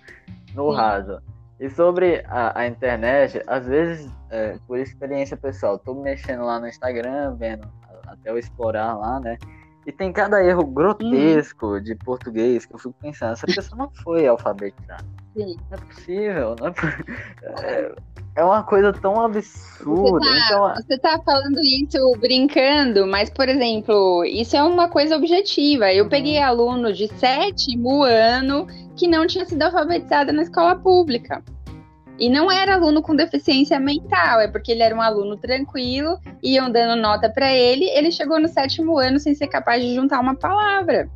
no raso. E sobre a, a internet, às vezes, é, por experiência pessoal, tô mexendo lá no Instagram, vendo até eu explorar lá, né? E tem cada erro grotesco de português que eu fico pensando, essa pessoa não foi alfabetizada. Sim. Não é possível, não é, é, é uma coisa tão absurda. Você tá, então... você tá, falando isso brincando, mas, por exemplo, isso é uma coisa objetiva. Eu uhum. peguei aluno de sétimo ano que não tinha sido alfabetizado na escola pública. E não era aluno com deficiência mental, é porque ele era um aluno tranquilo, iam dando nota para ele, ele chegou no sétimo ano sem ser capaz de juntar uma palavra.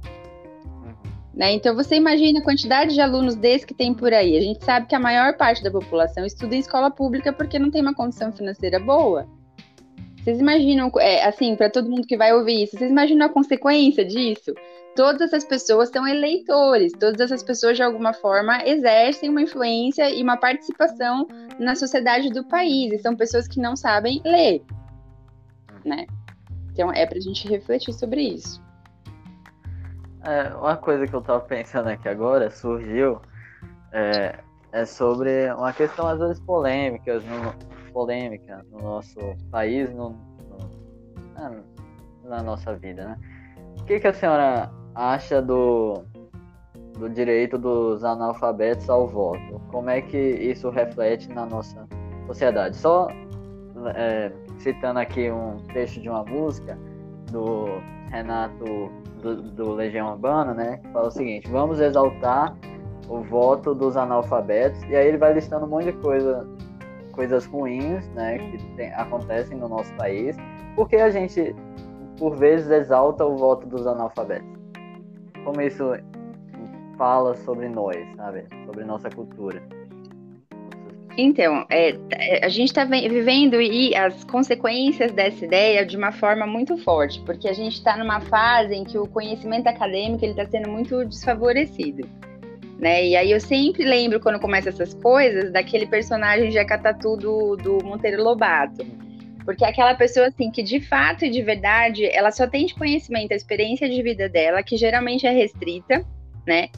Né? Então você imagina a quantidade de alunos desse que tem por aí. A gente sabe que a maior parte da população estuda em escola pública porque não tem uma condição financeira boa. Vocês imaginam, é, assim, para todo mundo que vai ouvir isso, vocês imaginam a consequência disso? Todas essas pessoas são eleitores, todas essas pessoas de alguma forma exercem uma influência e uma participação na sociedade do país, e são pessoas que não sabem ler, né? Então é para a gente refletir sobre isso. É, uma coisa que eu tava pensando aqui agora surgiu é, é sobre uma questão às vezes polêmicas no, polêmica no nosso país, no, no na, na, nossa vida, né? O que, que a senhora acha do, do direito dos analfabetos ao voto? Como é que isso reflete na nossa sociedade? Só é, citando aqui um trecho de uma música do Renato do, do Legião Urbana, né? Que fala o seguinte: vamos exaltar o voto dos analfabetos. E aí ele vai listando um monte de coisa, coisas ruins, né? Que tem, acontecem no nosso país. Porque a gente, por vezes, exalta o voto dos analfabetos. Como isso fala sobre nós, sabe? Sobre nossa cultura. Então, é, a gente está vivendo e as consequências dessa ideia de uma forma muito forte, porque a gente está numa fase em que o conhecimento acadêmico está sendo muito desfavorecido. Né? E aí eu sempre lembro, quando começa essas coisas, daquele personagem de Acatatu do, do Monteiro Lobato. Porque é aquela pessoa, assim, que de fato e de verdade, ela só tem de conhecimento a experiência de vida dela, que geralmente é restrita, né?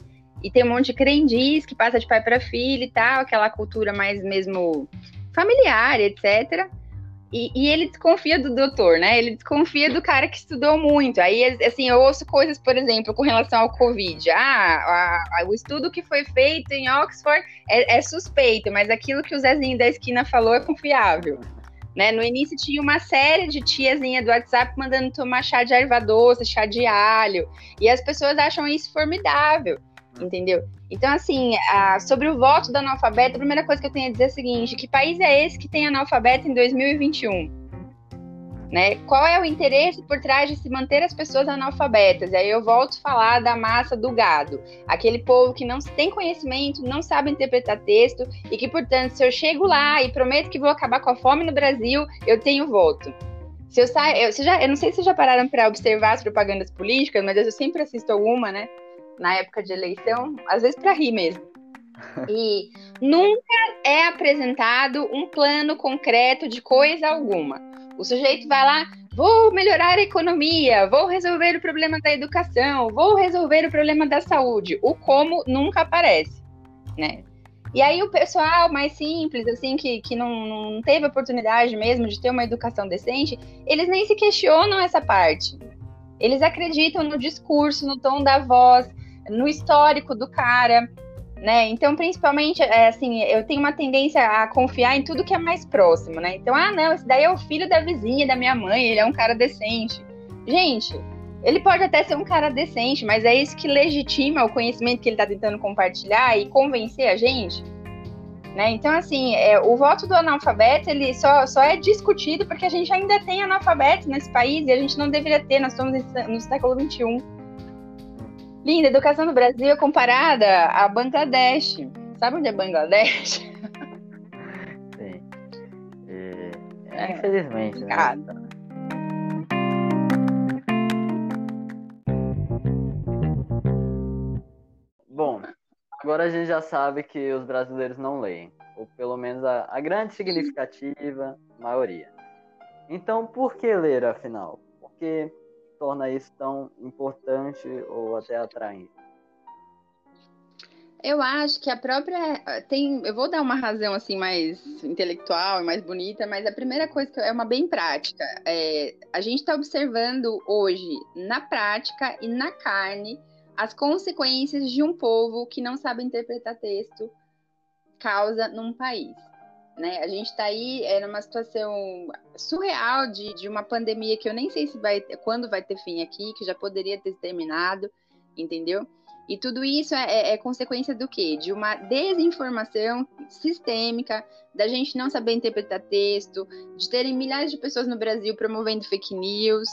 E tem um monte de crendiz que passa de pai para filho e tal, aquela cultura mais mesmo familiar, etc. E, e, ele desconfia do doutor, né? Ele desconfia do cara que estudou muito. Aí, assim, eu ouço coisas, por exemplo, com relação ao Covid. Ah, a, a, o estudo que foi feito em Oxford é, é, suspeito, mas aquilo que o Zezinho da esquina falou é confiável. Né? No início tinha uma série de tiazinha do WhatsApp mandando tomar chá de erva doce, chá de alho. E as pessoas acham isso formidável entendeu? Então, assim, a, sobre o voto do analfabeto, a primeira coisa que eu tenho a dizer é a seguinte: que país é esse que tem analfabeto em 2021? Né? Qual é o interesse por trás de se manter as pessoas analfabetas? E aí eu volto a falar da massa do gado, aquele povo que não tem conhecimento, não sabe interpretar texto e que, portanto, se eu chego lá e prometo que vou acabar com a fome no Brasil, eu tenho voto. Se eu saio, eu, já, eu não sei se vocês já pararam para observar as propagandas políticas, mas eu sempre assisto alguma, né? Na época de eleição, às vezes para rir mesmo. E nunca é apresentado um plano concreto de coisa alguma. O sujeito vai lá, vou melhorar a economia, vou resolver o problema da educação, vou resolver o problema da saúde. O como nunca aparece, né? E aí o pessoal mais simples, assim, que, que não, não teve oportunidade mesmo de ter uma educação decente, eles nem se questionam essa parte. Eles acreditam no discurso, no tom da voz, no histórico do cara, né? Então, principalmente, é, assim, eu tenho uma tendência a confiar em tudo que é mais próximo, né? Então, ah, não, esse daí é o filho da vizinha, da minha mãe, ele é um cara decente. Gente, ele pode até ser um cara decente, mas é isso que legitima o conhecimento que ele está tentando compartilhar e convencer a gente. Né? Então, assim, é, o voto do analfabeto ele só, só é discutido porque a gente ainda tem analfabetos nesse país e a gente não deveria ter, nós estamos no século XXI. Linda, educação no Brasil é comparada a Bangladesh. Sabe onde é Bangladesh? Sim. É, é, infelizmente, né? Bom, agora a gente já sabe que os brasileiros não leem, ou pelo menos a, a grande significativa maioria. Então, por que ler, afinal? Porque torna isso tão importante ou até atraente? Eu acho que a própria tem, eu vou dar uma razão assim mais intelectual e mais bonita, mas a primeira coisa que é uma bem prática. É, a gente está observando hoje na prática e na carne as consequências de um povo que não sabe interpretar texto causa num país. Né? A gente está aí é, numa situação surreal de, de uma pandemia que eu nem sei se vai quando vai ter fim aqui, que já poderia ter terminado, entendeu? E tudo isso é, é, é, consequência do quê? De uma desinformação sistêmica, da gente não saber interpretar texto, de terem milhares de pessoas no Brasil promovendo fake news,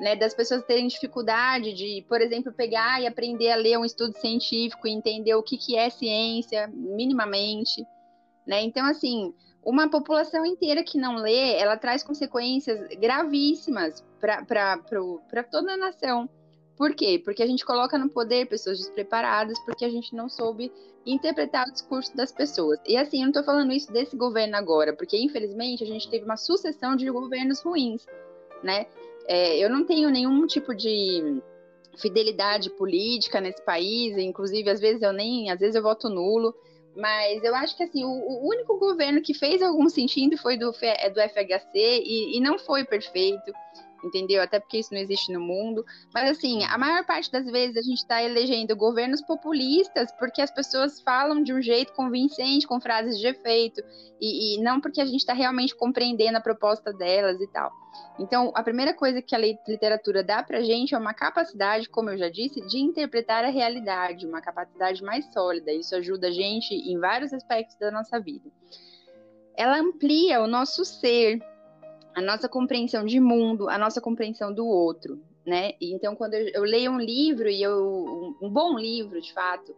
né, das pessoas terem dificuldade de, por exemplo, pegar e aprender a ler um estudo científico e entender o que, que é ciência, minimamente. Né? Então, assim, uma população inteira que não lê, ela traz consequências gravíssimas para toda a nação. Por quê? Porque a gente coloca no poder pessoas despreparadas, porque a gente não soube interpretar o discurso das pessoas. E assim, eu não estou falando isso desse governo agora, porque infelizmente a gente teve uma sucessão de governos ruins, né? É, eu não tenho nenhum tipo de fidelidade política nesse país, inclusive às vezes eu nem, às vezes eu voto nulo. Mas eu acho que assim, o, o, único governo que fez algum sentido foi do, é do FHC e, e não foi perfeito. Entendeu? Até porque isso não existe no mundo. Mas, assim, a maior parte das vezes a gente está elegendo governos populistas porque as pessoas falam de um jeito convincente, com frases de efeito, e, e não porque a gente está realmente compreendendo a proposta delas e tal. Então, a primeira coisa que a literatura dá para gente é uma capacidade, como eu já disse, de interpretar a realidade, uma capacidade mais sólida. Isso ajuda a gente em vários aspectos da nossa vida. Ela amplia o nosso ser, a nossa compreensão de mundo, a nossa compreensão do outro, né? Então, quando eu, eu leio um livro e eu um, bom livro, de fato,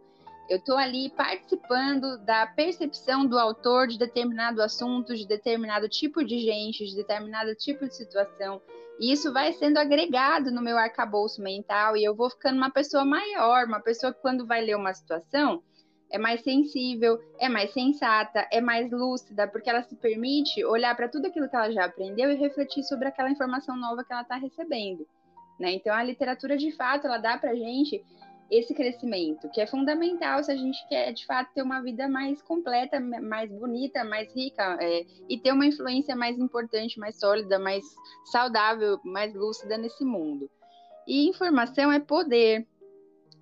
eu estou ali participando da percepção do autor de determinado assunto, de determinado tipo de gente, de determinado tipo de situação. E isso vai sendo agregado no meu arcabouço mental e eu vou ficando uma pessoa maior, uma pessoa que quando vai ler uma situação, é mais sensível, é mais sensata, é mais lúcida, porque ela se permite olhar para tudo aquilo que ela já aprendeu e refletir sobre aquela informação nova que ela está recebendo. Né? Então, a literatura, de fato, ela dá para a gente esse crescimento, que é fundamental se a gente quer, de fato, ter uma vida mais completa, mais bonita, mais rica, é, e ter uma influência mais importante, mais sólida, mais saudável, mais lúcida nesse mundo. E informação é poder,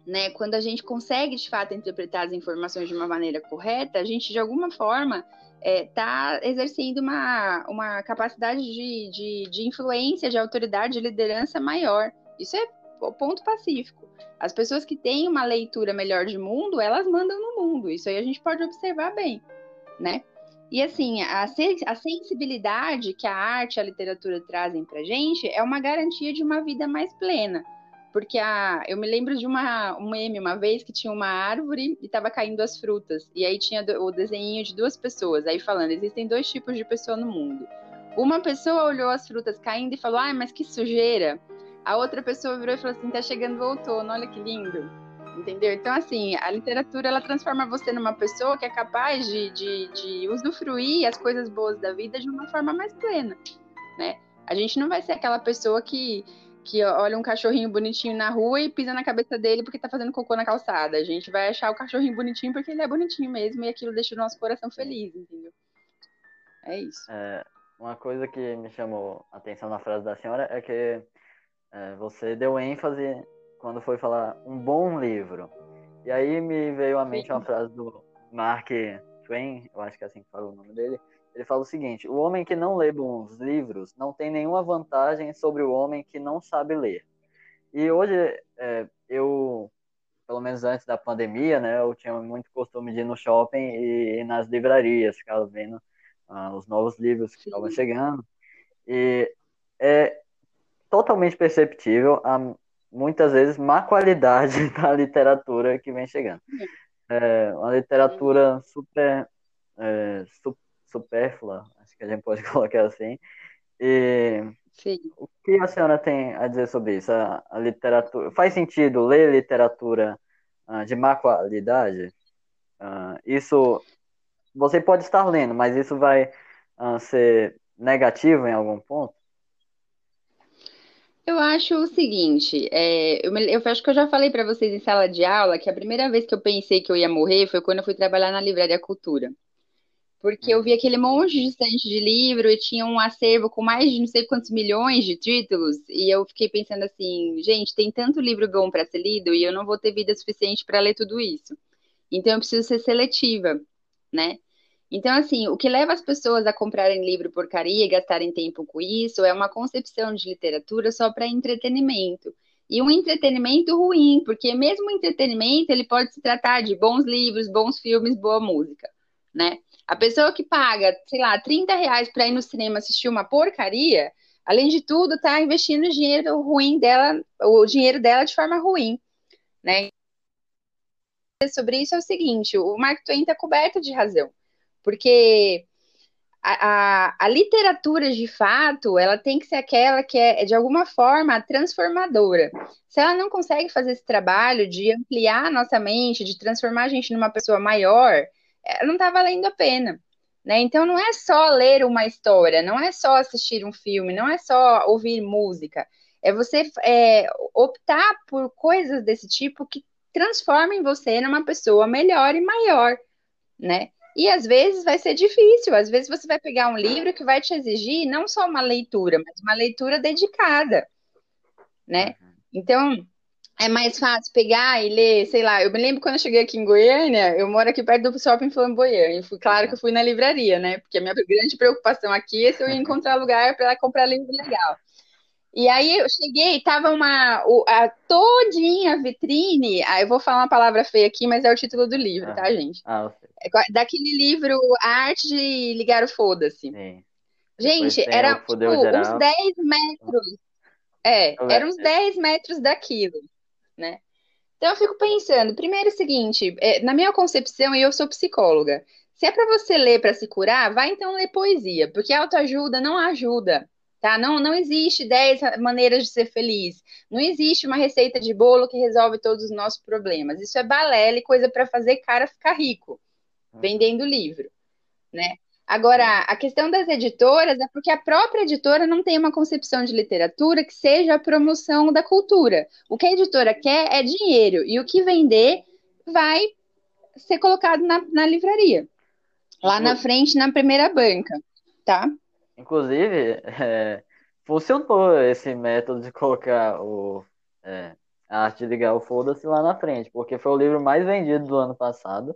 né? Quando a gente consegue de fato interpretar as informações de uma maneira correta, a gente de alguma forma está é, exercendo uma, uma capacidade de, de, de influência, de autoridade, de liderança maior. Isso é o ponto pacífico. As pessoas que têm uma leitura melhor de mundo, elas mandam no mundo. Isso aí a gente pode observar bem, né? E assim, a, a sensibilidade que a arte e a literatura trazem para gente é uma garantia de uma vida mais plena. Porque a, eu me lembro de uma, um meme uma vez que tinha uma árvore e estava caindo as frutas. E aí tinha o desenho de duas pessoas, aí falando: existem dois tipos de pessoa no mundo. Uma pessoa olhou as frutas caindo e falou: ai, mas que sujeira. A outra pessoa virou e falou assim: tá chegando o outono, olha que lindo. Entendeu? Então, assim, a literatura ela transforma você numa pessoa que é capaz de, de, de usufruir as coisas boas da vida de uma forma mais plena, né? A gente não vai ser aquela pessoa que que olha um cachorrinho bonitinho na rua e pisa na cabeça dele porque tá fazendo cocô na calçada. A gente vai achar o cachorrinho bonitinho porque ele é bonitinho mesmo e aquilo deixa o nosso coração feliz, entendeu? É isso. É, uma coisa que me chamou a atenção na frase da senhora é que é, você deu ênfase quando foi falar um bom livro. E aí me veio à mente Sim. uma frase do Mark Twain, eu acho que é assim que fala o nome dele, ele fala o seguinte: o homem que não lê bons livros não tem nenhuma vantagem sobre o homem que não sabe ler. E hoje, é, eu, pelo menos antes da pandemia, né, eu tinha muito costume de ir no shopping e, e nas livrarias, ficava vendo uh, os novos livros que estavam chegando. E é totalmente perceptível a muitas vezes má qualidade da literatura que vem chegando. É uma literatura super, é, super supérflua, acho que a gente pode colocar assim. E Sim. o que a senhora tem a dizer sobre isso? A, a literatura faz sentido ler literatura uh, de má qualidade? Uh, isso você pode estar lendo, mas isso vai uh, ser negativo em algum ponto? Eu acho o seguinte, é, eu, me, eu, acho que eu já falei para vocês em sala de aula que a primeira vez que eu pensei que eu ia morrer foi quando eu fui trabalhar na Livraria Cultura porque eu vi aquele monte de estante de livro e tinha um acervo com mais de não sei quantos milhões de títulos, e eu fiquei pensando assim, gente, tem tanto livro bom para ser lido e eu não vou ter vida suficiente para ler tudo isso. Então eu preciso ser seletiva, né? Então, assim, o que leva as pessoas a comprarem livro porcaria e gastarem tempo com isso é uma concepção de literatura só para entretenimento. E um entretenimento ruim, porque mesmo o entretenimento ele pode se tratar de bons livros, bons filmes, boa música, né? A pessoa que paga, sei lá, 30 reais para ir no cinema assistir uma porcaria, além de tudo, tá investindo o dinheiro ruim dela, o dinheiro dela de forma ruim, né? Sobre isso é o seguinte, o Mark Twain está coberto de razão, porque a, a, a, literatura de fato, ela tem que ser aquela que é, de alguma forma, transformadora. Se ela não consegue fazer esse trabalho de ampliar a nossa mente, de transformar a gente numa pessoa maior, não está valendo a pena. Né? Então não é só ler uma história, não é só assistir um filme, não é só ouvir música. É você é, optar por coisas desse tipo que transformem você numa pessoa melhor e maior, né? E às vezes vai ser difícil, às vezes você vai pegar um livro que vai te exigir não só uma leitura, mas uma leitura dedicada, né? Então, é mais fácil pegar e ler, sei lá, eu me lembro quando eu cheguei aqui em Goiânia, eu moro aqui perto do shopping Flamboyant, e fui, claro que eu fui na livraria, né? Porque a minha grande preocupação aqui é se eu ia encontrar lugar para comprar livro legal. E aí eu cheguei, tava uma a todinha vitrine, ah, eu vou falar uma palavra feia aqui, mas é o título do livro, ah, tá, gente? Ah, é, daquele livro A Arte de Ligar o Foda-se. Gente, era tipo, uns 10 metros. É, eram uns 10 metros daquilo, né? Então eu fico pensando, primeiro é o seguinte, é, na minha concepção, e eu sou psicóloga, se é para você ler para se curar, vai então ler poesia, porque autoajuda não ajuda. Tá? Não, não existe 10 maneiras de ser feliz. Não existe uma receita de bolo que resolve todos os nossos problemas. Isso é balela e coisa para fazer cara ficar rico, uhum. vendendo livro, né? Agora, a questão das editoras é porque a própria editora não tem uma concepção de literatura que seja a promoção da cultura. O que a editora quer é dinheiro, e o que vender vai ser colocado na, na livraria, lá na frente, na primeira banca, tá? Inclusive, é, funcionou esse método de colocar o, é, a arte de ligar o foda-se lá na frente, porque foi o livro mais vendido do ano passado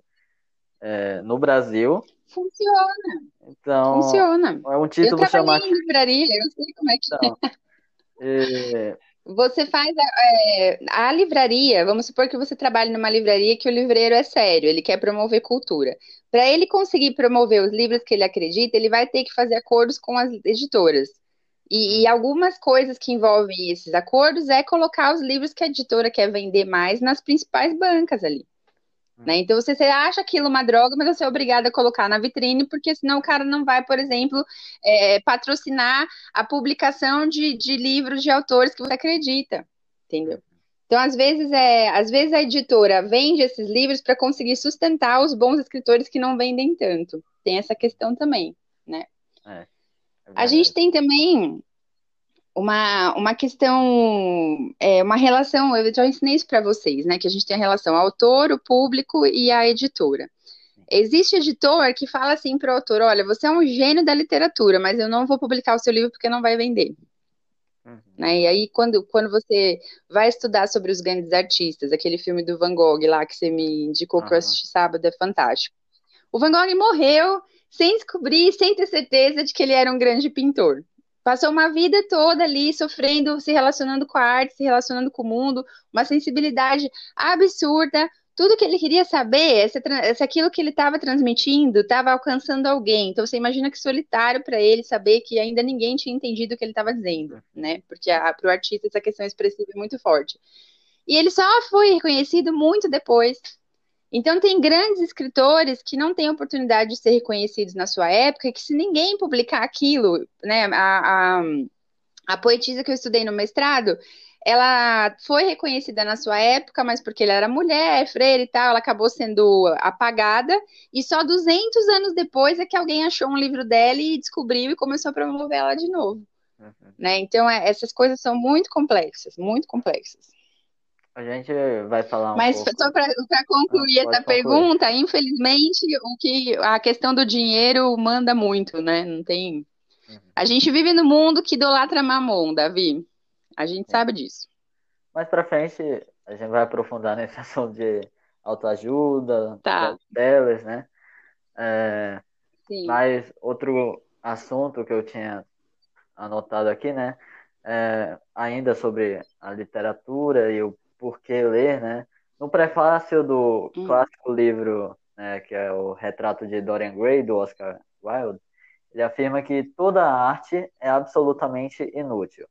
é, no Brasil. Funciona. Então, Funciona. É um título eu chamado. em livraria, eu sei como é que então, é. Você faz a, é, a, livraria, vamos supor que você trabalhe numa livraria que o livreiro é sério, ele quer promover cultura. Para ele conseguir promover os livros que ele acredita, ele vai ter que fazer acordos com as editoras. E, e, algumas coisas que envolvem esses acordos é colocar os livros que a editora quer vender mais nas principais bancas ali. Né? Então você, você acha aquilo uma droga, mas você é obrigado a colocar na vitrine, porque senão o cara não vai, por exemplo, é, patrocinar a publicação de, de livros de autores que você acredita. Entendeu? Então, às vezes, é, às vezes a editora vende esses livros para conseguir sustentar os bons escritores que não vendem tanto. Tem essa questão também, né? É, é a gente tem também uma, uma questão, é, uma relação, eu já ensinei isso para vocês, né? Que a gente tem a relação autor, o público e a editora. Existe editor que fala assim para o autor: olha, você é um gênio da literatura, mas eu não vou publicar o seu livro porque não vai vender. Uhum. Né? E aí, quando, quando você vai estudar sobre os grandes artistas, aquele filme do Van Gogh lá que você me indicou uhum. que eu assisti sábado, é fantástico. O Van Gogh morreu sem descobrir, sem ter certeza de que ele era um grande pintor. Passou uma vida toda ali sofrendo, se relacionando com a arte, se relacionando com o mundo, uma sensibilidade absurda. Tudo que ele queria saber é se, se aquilo que ele estava transmitindo estava alcançando alguém. Então você imagina que solitário para ele saber que ainda ninguém tinha entendido o que ele estava dizendo, né? Porque para o artista essa questão expressiva é muito forte. E ele só foi reconhecido muito depois, então, tem grandes escritores que não têm oportunidade de ser reconhecidos na sua época, que se ninguém publicar aquilo, né, a, a, a poetisa que eu estudei no mestrado, ela foi reconhecida na sua época, mas porque ela era mulher, freira e tal, ela acabou sendo apagada, e só 200 anos depois é que alguém achou um livro dela e descobriu e começou a promover ela de novo. Uhum. Né? Então, é, essas coisas são muito complexas, muito complexas. A gente vai falar um Mas pouco. só para concluir ah, essa concluir. pergunta, infelizmente, o que a questão do dinheiro manda muito, né? Não tem. Uhum. A gente vive no mundo que idolatra mamon, Davi. A gente sabe disso. Mais para frente, a gente vai aprofundar nesse assunto de autoajuda, tá. delas, né? É. Mas outro assunto que eu tinha anotado aqui, né? É, ainda sobre a literatura e o por que ler, né? No prefácio do hum. clássico livro, né, que é o Retrato de Dorian Gray, do Oscar Wilde, ele afirma que toda arte é absolutamente inútil.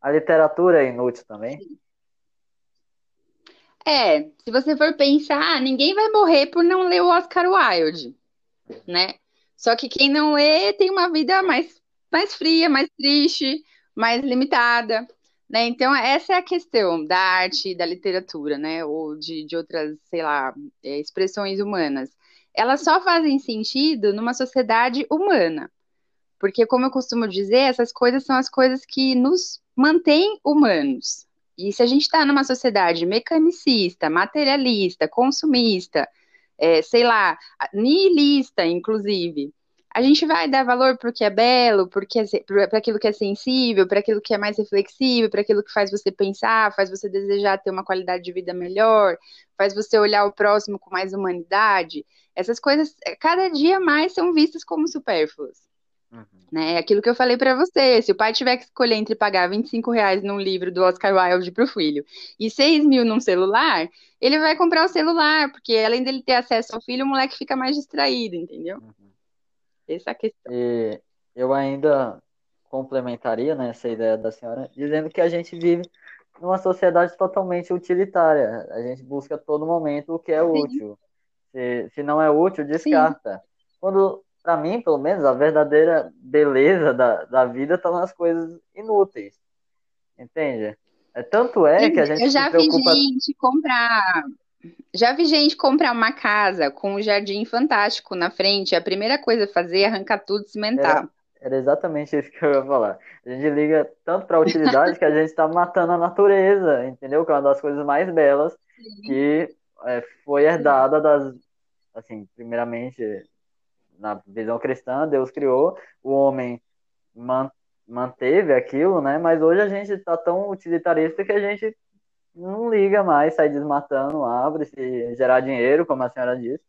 A literatura é inútil também? É, se você for pensar, ninguém vai morrer por não ler o Oscar Wilde, né? Só que quem não lê tem uma vida mais, mais fria, mais triste, mais limitada. Né? Então, essa é a questão da arte, da literatura, né? Ou de, de outras, sei lá, é, expressões humanas. Elas só fazem sentido numa sociedade humana. Porque, como eu costumo dizer, essas coisas são as coisas que nos mantêm humanos. E se a gente está numa sociedade mecanicista, materialista, consumista, é, sei lá, niilista, inclusive. A gente vai dar valor para o que é belo, para aquilo que é sensível, para aquilo que é mais reflexivo, para aquilo que faz você pensar, faz você desejar ter uma qualidade de vida melhor, faz você olhar o próximo com mais humanidade. Essas coisas, cada dia mais, são vistas como supérfluas. Uhum. Né? Aquilo que eu falei para você, se o pai tiver que escolher entre pagar 25 reais num livro do Oscar Wilde para o filho e 6 mil num celular, ele vai comprar o celular, porque além dele ter acesso ao filho, o moleque fica mais distraído, entendeu? Uhum. Essa é a questão. E eu ainda complementaria né, essa ideia da senhora, dizendo que a gente vive numa sociedade totalmente utilitária. A gente busca a todo momento o que é Sim. útil. Se, se não é útil, descarta. Sim. Quando para mim, pelo menos, a verdadeira beleza da, da vida está nas coisas inúteis. Entende? É, tanto é que a gente. Eu já preocupa... vi gente comprar. Já vi gente comprar uma casa com um jardim fantástico na frente. A primeira coisa a fazer é arrancar tudo e cimentar. Era, era exatamente isso que eu ia falar. A gente liga tanto para a utilidade que a gente está matando a natureza, entendeu? Que é uma das coisas mais belas Sim. que é, foi herdada das. Assim, primeiramente, na visão cristã, Deus criou, o homem man, manteve aquilo, né? Mas hoje a gente está tão utilitarista que a gente não liga mais, sai desmatando árvores e gerar dinheiro, como a senhora disse,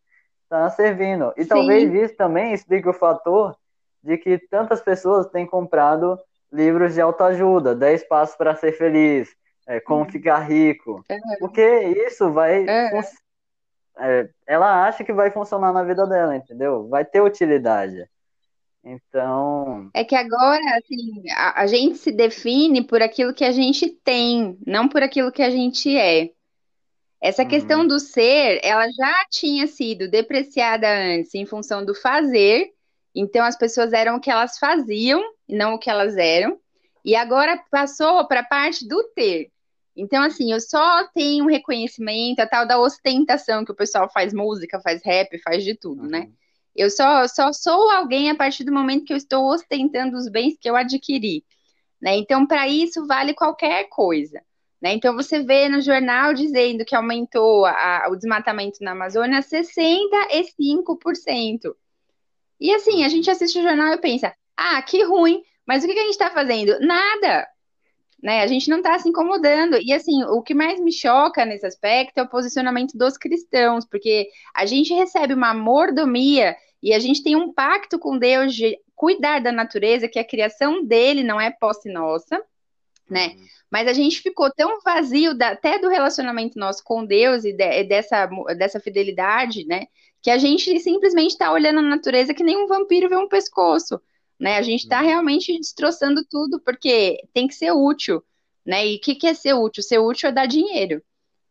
está servindo. E Sim. talvez isso também explique o fator de que tantas pessoas têm comprado livros de autoajuda, 10 passos para ser feliz, é, como uhum. ficar rico, é. porque isso vai é é, ela acha que vai funcionar na vida dela, entendeu? Vai ter utilidade. Então. É que agora, assim, a, a, gente se define por aquilo que a gente tem, não por aquilo que a gente é. Essa uhum. questão do ser, ela já tinha sido depreciada antes em função do fazer. Então, as pessoas eram o que elas faziam, e não o que elas eram. E agora passou para a parte do ter. Então, assim, eu só tenho um reconhecimento, a tal da ostentação, que o pessoal faz música, faz rap, faz de tudo, né? uhum. né? Eu só, só sou alguém a partir do momento que eu estou ostentando os bens que eu adquiri. Né? Então, para isso, vale qualquer coisa. Né? Então, você vê no jornal dizendo que aumentou a, o desmatamento na Amazônia 65%. E assim, a gente assiste o jornal e pensa, ah, que ruim, mas o que, que a gente está fazendo? Nada né? A gente não está se incomodando. E assim, o que mais me choca nesse aspecto é o posicionamento dos cristãos, porque a gente recebe uma mordomia e a gente tem um pacto com Deus de cuidar da natureza, que a criação dele não é posse nossa, né? Uhum. Mas a gente ficou tão vazio da, até do relacionamento nosso com Deus e de, dessa, dessa fidelidade, né? Que a gente simplesmente está olhando a natureza que nem um vampiro vê um pescoço né? A gente está uhum. realmente destroçando tudo porque tem que ser útil, né? E o que, que é ser útil? Ser útil é dar dinheiro,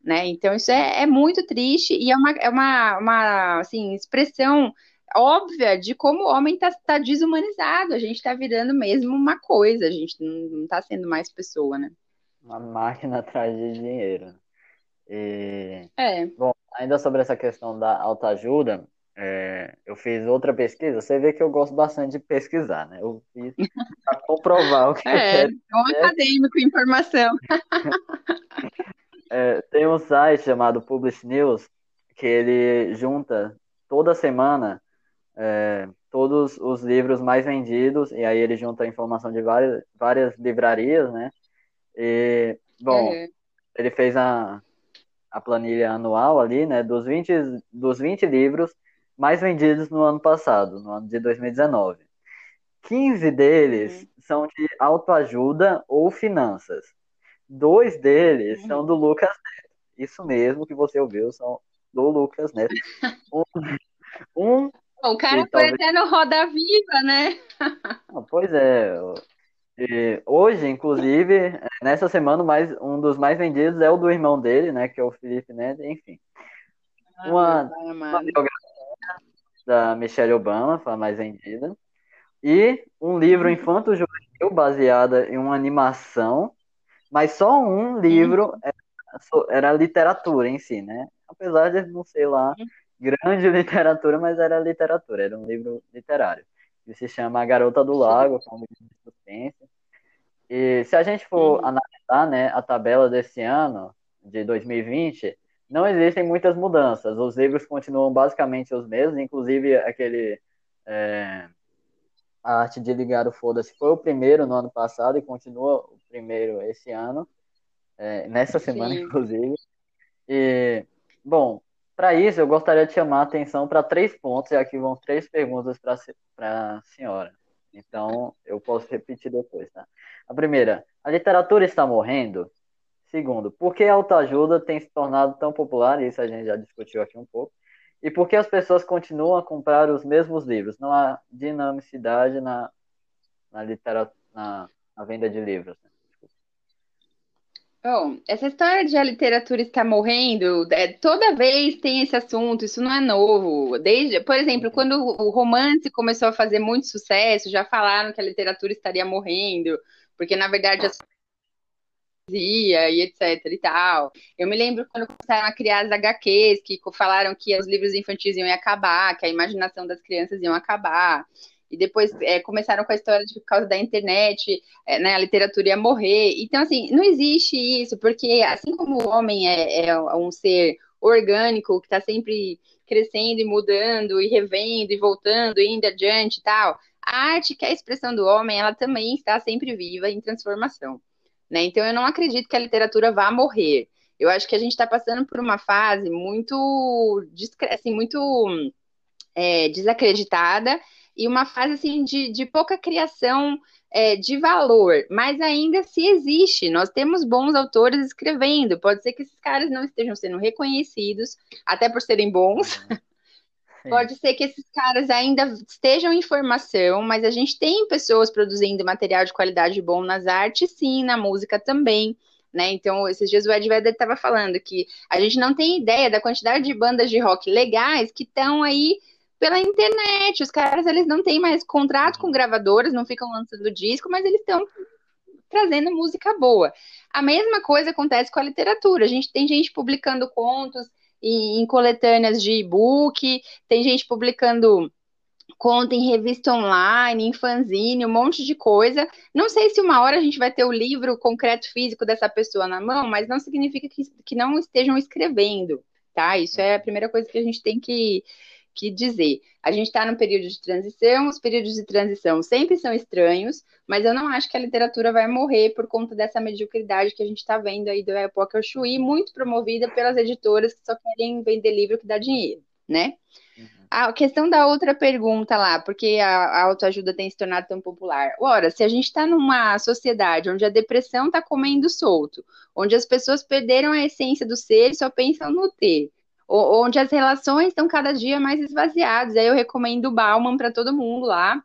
né? Então isso é, é muito triste e é uma, é uma, uma assim, expressão óbvia de como o homem está tá desumanizado. A gente está virando mesmo uma coisa, a gente não está sendo mais pessoa, né? Uma máquina atrás de dinheiro. E... É. Bom, ainda sobre essa questão da autoajuda, é, eu fiz outra pesquisa, você vê que eu gosto bastante de pesquisar, né? Eu fiz para comprovar o que é, eu quero. É um acadêmico em informação. é, tem um site chamado Publish News que ele junta toda semana é, todos os livros mais vendidos e aí ele junta a informação de várias, várias livrarias, né? E, bom, é. ele fez a, a planilha anual ali, né? Dos 20, dos 20 livros mais vendidos no ano passado, no ano de 2019. 15 deles uhum. são de autoajuda ou finanças. Dois deles uhum. são do Lucas Neto. Isso mesmo que você ouviu, são do Lucas Neto. Um, um o cara foi talvez... até no Roda Viva, né? Não, pois é. E hoje, inclusive, nessa semana, mais, um dos mais vendidos é o do irmão dele, né? Que é o Felipe Neto, enfim. Ah, uma, uma biografia da Michelle Obama, foi a mais vendida. E um livro uhum. infanto-juvenil baseada em uma animação, mas só um livro uhum. era, era, literatura em si, né? Apesar de não ser lá uhum. grande literatura, mas era literatura, era um livro literário. Que se chama A Garota do Lago, que é um livro de suspense. E se a gente for analisar né, a tabela desse ano, de 2020, não existem muitas mudanças. Os livros continuam basicamente os mesmos, inclusive aquele é, a arte de ligar o foda-se foi o primeiro no ano passado e continua o primeiro esse ano, é, nessa semana, Sim. inclusive. E, bom, para isso eu gostaria de chamar a atenção para três pontos, e aqui vão três perguntas para a senhora. Então, eu posso repetir depois, tá? A primeira, a literatura está morrendo? Segundo, por que a autoajuda tem se tornado tão popular? Isso a gente já discutiu aqui um pouco. E por que as pessoas continuam a comprar os mesmos livros? Não há dinamicidade na, na, literatura, na, na venda de livros. Né? Bom, essa história de a literatura está morrendo, é, toda vez tem esse assunto, isso não é novo. Desde, por exemplo, quando o romance começou a fazer muito sucesso, já falaram que a literatura estaria morrendo, porque na verdade as e etc e tal. Eu me lembro quando começaram a criar as HQs, que falaram que os livros infantis iam acabar, que a imaginação das crianças iam acabar. E depois é, começaram com a história de por causa da internet, é, né, a literatura ia morrer. Então, assim, não existe isso, porque assim como o homem é, é um ser orgânico, que está sempre crescendo e mudando, e revendo, e voltando, e indo adiante e tal, a arte, que é a expressão do homem, ela também está sempre viva em transformação. Né? Então, eu não acredito que a literatura vá morrer. Eu acho que a gente está passando por uma fase muito, assim, muito é, desacreditada e uma fase assim, de, de pouca criação é, de valor, mas ainda se existe. Nós temos bons autores escrevendo. Pode ser que esses caras não estejam sendo reconhecidos, até por serem bons. Uhum. Pode ser que esses caras ainda estejam em formação, mas a gente tem pessoas produzindo material de qualidade bom nas artes, sim, na música também. Né? Então, esses dias o Ed Vedder estava falando que a gente não tem ideia da quantidade de bandas de rock legais que estão aí pela internet. Os caras eles não têm mais contrato com gravadoras, não ficam lançando disco, mas eles estão trazendo música boa. A mesma coisa acontece com a literatura. A gente tem gente publicando contos, em, em coletâneas de e-book, tem gente publicando conta em revista online, em fanzine, um monte de coisa. Não sei se uma hora a gente vai ter o livro concreto físico dessa pessoa na mão, mas não significa que, que não estejam escrevendo, tá? Isso é a primeira coisa que a gente tem que, que dizer. A gente está num período de transição, os períodos de transição sempre são estranhos, mas eu não acho que a literatura vai morrer por conta dessa mediocridade que a gente está vendo aí do Época Chuí, muito promovida pelas editoras que só querem vender livro que dá dinheiro, né? Uhum. A questão da outra pergunta lá, porque a, a autoajuda tem se tornado tão popular. Ora, se a gente está numa sociedade onde a depressão está comendo solto, onde as pessoas perderam a essência do ser e só pensam no ter, onde as relações estão cada dia mais esvaziadas. Aí eu recomendo o Bauman para todo mundo lá.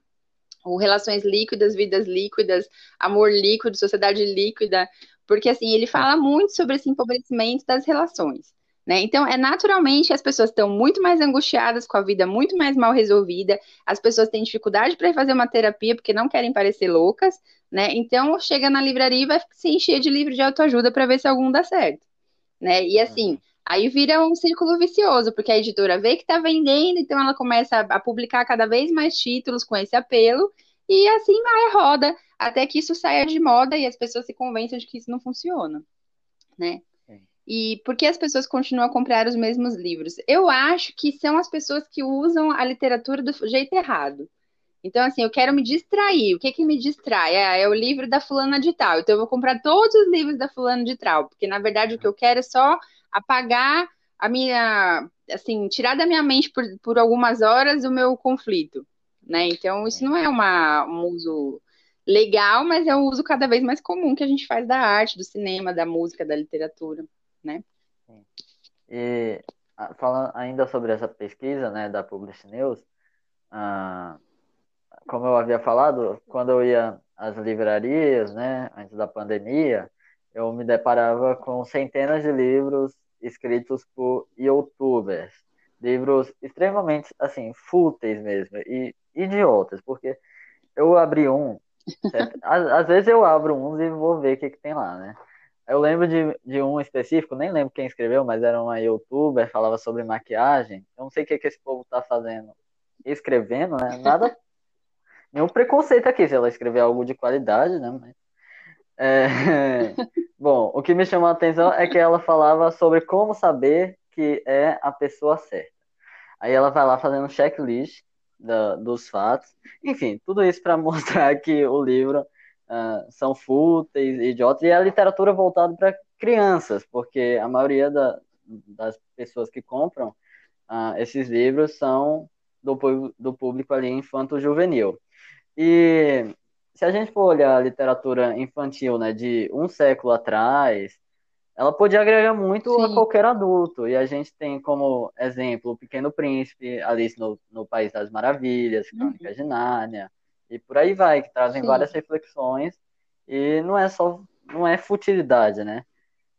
O Relações Líquidas, Vidas Líquidas, Amor Líquido, Sociedade Líquida, porque assim, ele fala muito sobre esse empobrecimento das relações. Né? Então, é naturalmente as pessoas estão muito mais angustiadas, com a vida muito mais mal resolvida, as pessoas têm dificuldade para fazer uma terapia porque não querem parecer loucas, né? Então, chega na livraria e vai se encher de livro de autoajuda para ver se algum dá certo, né? E assim, Aí vira um círculo vicioso, porque a editora vê que está vendendo, então ela começa a, publicar cada vez mais títulos com esse apelo, e assim vai a roda, até que isso saia de moda e as pessoas se convençam de que isso não funciona, né? E por que as pessoas continuam a comprar os mesmos livros? Eu acho que são as pessoas que usam a literatura do jeito errado. Então, assim, eu quero me distrair. O que que me distrai? É, é, o livro da fulana de tal. Então, eu vou comprar todos os livros da fulana de tal. Porque, na verdade, o que eu quero é só apagar a minha, assim, tirar da minha mente por, por algumas horas o meu conflito, né? Então, isso não é uma, um uso legal, mas é um uso cada vez mais comum que a gente faz da arte, do cinema, da música, da literatura, né? E falando ainda sobre essa pesquisa, né, da Publish News, ah, como eu havia falado, quando eu ia às livrarias, né, antes da pandemia, eu me deparava com centenas de livros escritos por youtubers. Livros extremamente, assim, fúteis mesmo, e idiotas, porque eu abri um, às, às, vezes eu abro uns e vou ver o que, que tem lá, né? Eu lembro de, de um específico, nem lembro quem escreveu, mas era uma youtuber, falava sobre maquiagem. Eu não sei o que, que esse povo tá fazendo, escrevendo, né? Nada, nenhum preconceito aqui se ela escrever algo de qualidade, né? Mas, é, Bom, o que me chamou a atenção é que ela falava sobre como saber que é a pessoa certa. Aí ela vai lá fazendo um checklist da, dos fatos. Enfim, tudo isso para mostrar que o livro uh, são fúteis, idiotas, e é a literatura voltada para crianças, porque a maioria da, das pessoas que compram uh, esses livros são do, do público ali infanto-juvenil. E se a gente for olhar a literatura infantil né, de um século atrás, ela podia agregar muito Sim. a qualquer adulto. E a gente tem como exemplo o Pequeno Príncipe, Alice no, no País das Maravilhas, uhum. Crônicas uhum. de Nárnia, e por aí vai, que trazem Sim. várias reflexões. E não é só, não é futilidade, né?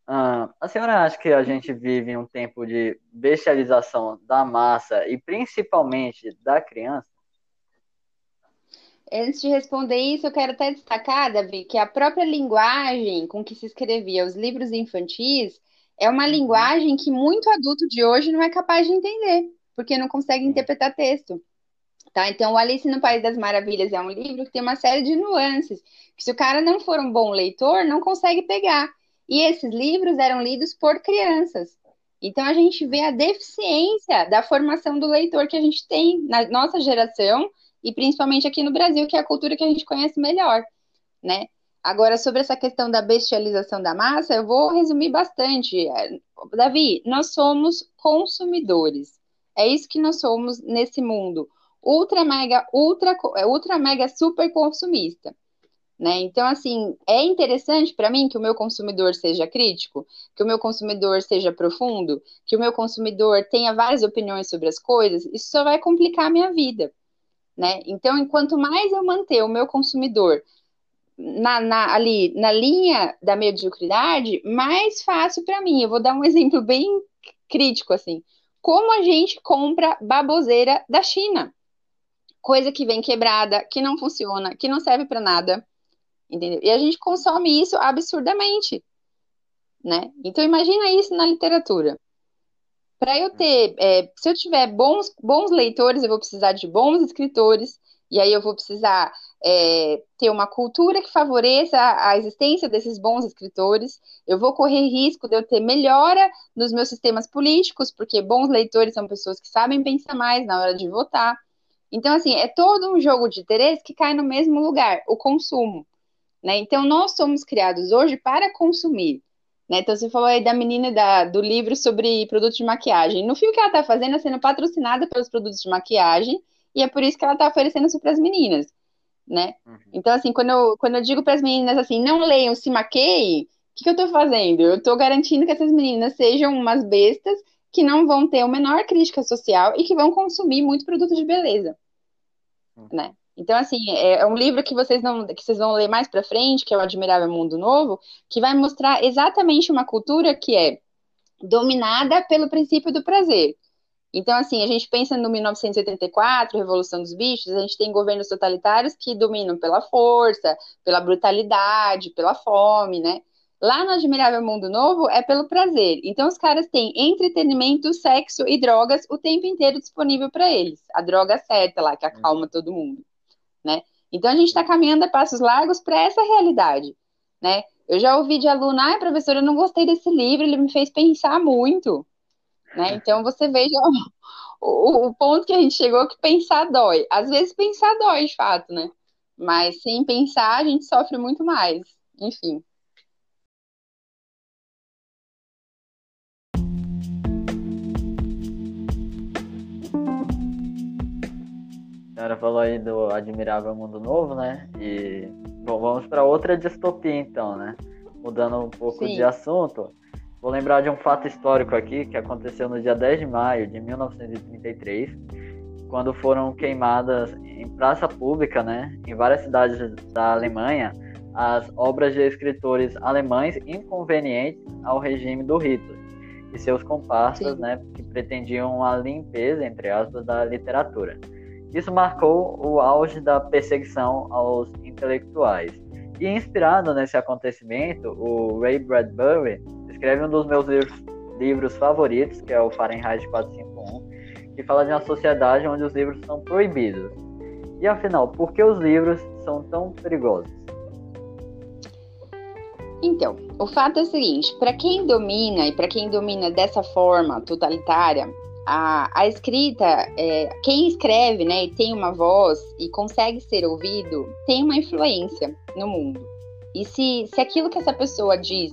Uh, a senhora acha que a gente vive um tempo de bestialização da massa e principalmente da criança? Antes de responder isso, eu quero até destacar, Davi, que a própria linguagem com que se escrevia os livros infantis é uma uhum. linguagem que muito adulto de hoje não é capaz de entender, porque não consegue interpretar texto. Tá? Então, o Alice no País das Maravilhas é um livro que tem uma série de nuances, que se o cara não for um bom leitor, não consegue pegar. E esses livros eram lidos por crianças. Então, a gente vê a deficiência da formação do leitor que a gente tem na nossa geração, e principalmente aqui no Brasil, que é a cultura que a gente conhece melhor, né? Agora, sobre essa questão da bestialização da massa, eu vou resumir bastante. Davi, nós somos consumidores. É isso que nós somos nesse mundo. Ultra mega, ultra, ultra mega super consumista. Né? Então, assim, é interessante para mim que o meu consumidor seja crítico, que o meu consumidor seja profundo, que o meu consumidor tenha várias opiniões sobre as coisas. Isso só vai complicar a minha vida né? Então, enquanto mais eu manter o meu consumidor na, na, ali na linha da mediocridade, mais fácil para mim. Eu vou dar um exemplo bem crítico assim. Como a gente compra baboseira da China? Coisa que vem quebrada, que não funciona, que não serve para nada, entendeu? E a gente consome isso absurdamente, né? Então imagina isso na literatura. Para eu ter, é, se eu tiver bons, bons leitores, eu vou precisar de bons escritores, e aí eu vou precisar é, ter uma cultura que favoreça a existência desses bons escritores. Eu vou correr risco de eu ter melhora nos meus sistemas políticos, porque bons leitores são pessoas que sabem pensar mais na hora de votar. Então, assim, é todo um jogo de interesse que cai no mesmo lugar, o consumo. Né? Então, nós somos criados hoje para consumir. Né? Então, você falou aí da menina da, do livro sobre produtos de maquiagem. No fio que ela está fazendo é sendo patrocinada pelos produtos de maquiagem, e é por isso que ela está oferecendo isso para as meninas, né? Uhum. Então, assim, quando eu, quando eu digo para as meninas assim, não leiam, se maqueiem, o que, que eu estou fazendo? Eu estou garantindo que essas meninas sejam umas bestas que não vão ter a menor crítica social e que vão consumir muito produto de beleza, uhum. né? Então, assim, é, é um livro que vocês, não, que vocês vão ler mais para frente, que é o Admirável Mundo Novo, que vai mostrar exatamente uma cultura que é dominada pelo princípio do prazer. Então, assim, a gente pensa no 1984, Revolução dos Bichos, a gente tem governos totalitários que dominam pela força, pela brutalidade, pela fome, né? Lá no Admirável Mundo Novo é pelo prazer. Então os caras têm entretenimento, sexo e drogas o tempo inteiro disponível para eles. A droga certa lá, que acalma todo mundo né? Então a gente está caminhando a passos largos para essa realidade, né? Eu já ouvi de aluna, ai, professora, eu não gostei desse livro, ele me fez pensar muito, né? Então você veja o, o, ponto que a gente chegou que pensar dói. Às vezes pensar dói, de fato, né? Mas sem pensar a gente sofre muito mais. Enfim. Senhora falou aí do Admirável Mundo Novo, né? E bom, vamos para outra distopia então, né? Mudando um pouco Sim. de assunto, vou lembrar de um fato histórico aqui que aconteceu no dia 10 de maio de 1933, quando foram queimadas em praça pública, né, em várias cidades da Alemanha, as obras de escritores alemães inconvenientes ao regime do Hitler e seus comparsas, Sim. né, que pretendiam a limpeza, entre aspas, da literatura. Isso marcou o auge da perseguição aos intelectuais. E inspirado nesse acontecimento, o Ray Bradbury escreve um dos meus livros, livros favoritos, que é o Fahrenheit 451, que fala de uma sociedade onde os livros são proibidos. E afinal, por que os livros são tão perigosos? Então, o fato é o seguinte: para quem domina e para quem domina dessa forma totalitária, a, a escrita, é, quem escreve, né, e tem uma voz e consegue ser ouvido, tem uma influência no mundo. E se, se aquilo que essa pessoa diz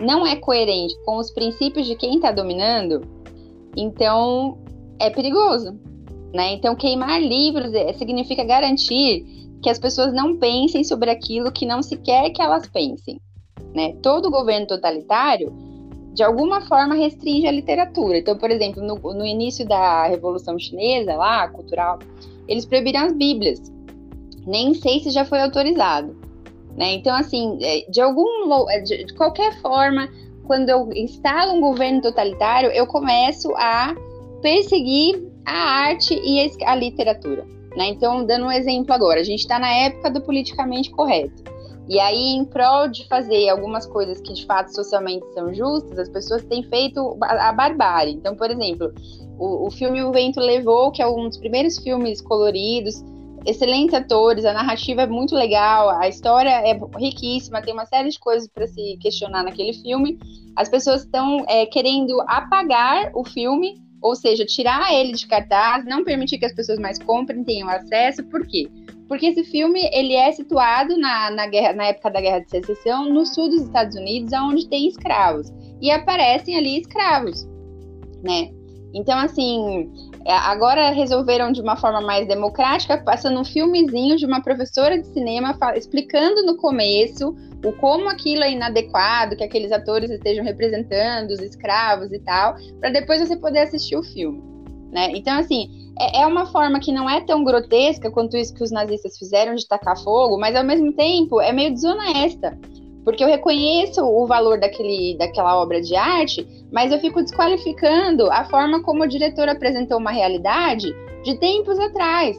não é coerente com os princípios de quem está dominando, então é perigoso. Né? Então, queimar livros é, significa garantir que as pessoas não pensem sobre aquilo que não se quer que elas pensem. Né? Todo governo totalitário, de alguma forma, restringe a literatura. Então, por exemplo, no, no início da Revolução Chinesa, lá, cultural, eles proibiram as Bíblias. Nem sei se já foi autorizado. Né? Então, assim, é, de algum é, de qualquer forma, quando eu instalo um governo totalitário, eu começo a perseguir a arte e a literatura. Né? Então, dando um exemplo agora, a gente está na época do politicamente correto. E aí, em prol de fazer algumas coisas que de fato socialmente são justas, as pessoas têm feito a barbárie. Então, por exemplo, o, o filme O Vento Levou, que é um dos primeiros filmes coloridos, excelentes atores, a narrativa é muito legal, a história é riquíssima, tem uma série de coisas para se questionar naquele filme. As pessoas estão é, querendo apagar o filme, ou seja, tirar ele de cartaz, não permitir que as pessoas mais comprem, tenham acesso. Por quê? Porque esse filme ele é situado na, na, guerra, na época da Guerra de Secessão, no sul dos Estados Unidos, onde tem escravos. E aparecem ali escravos, né? Então, assim, é, agora resolveram de uma forma mais democrática, passando um filmezinho de uma professora de cinema explicando no começo o como aquilo é inadequado, que aqueles atores estejam representando os escravos e tal, para depois você poder assistir o filme, né? Então, assim, é, é uma forma que não é tão grotesca quanto isso que os nazistas fizeram de tacar fogo, mas ao mesmo tempo é meio desonesta. Porque eu reconheço o valor daquele, daquela obra de arte, mas eu fico desqualificando a forma como o diretor apresentou uma realidade de tempos atrás.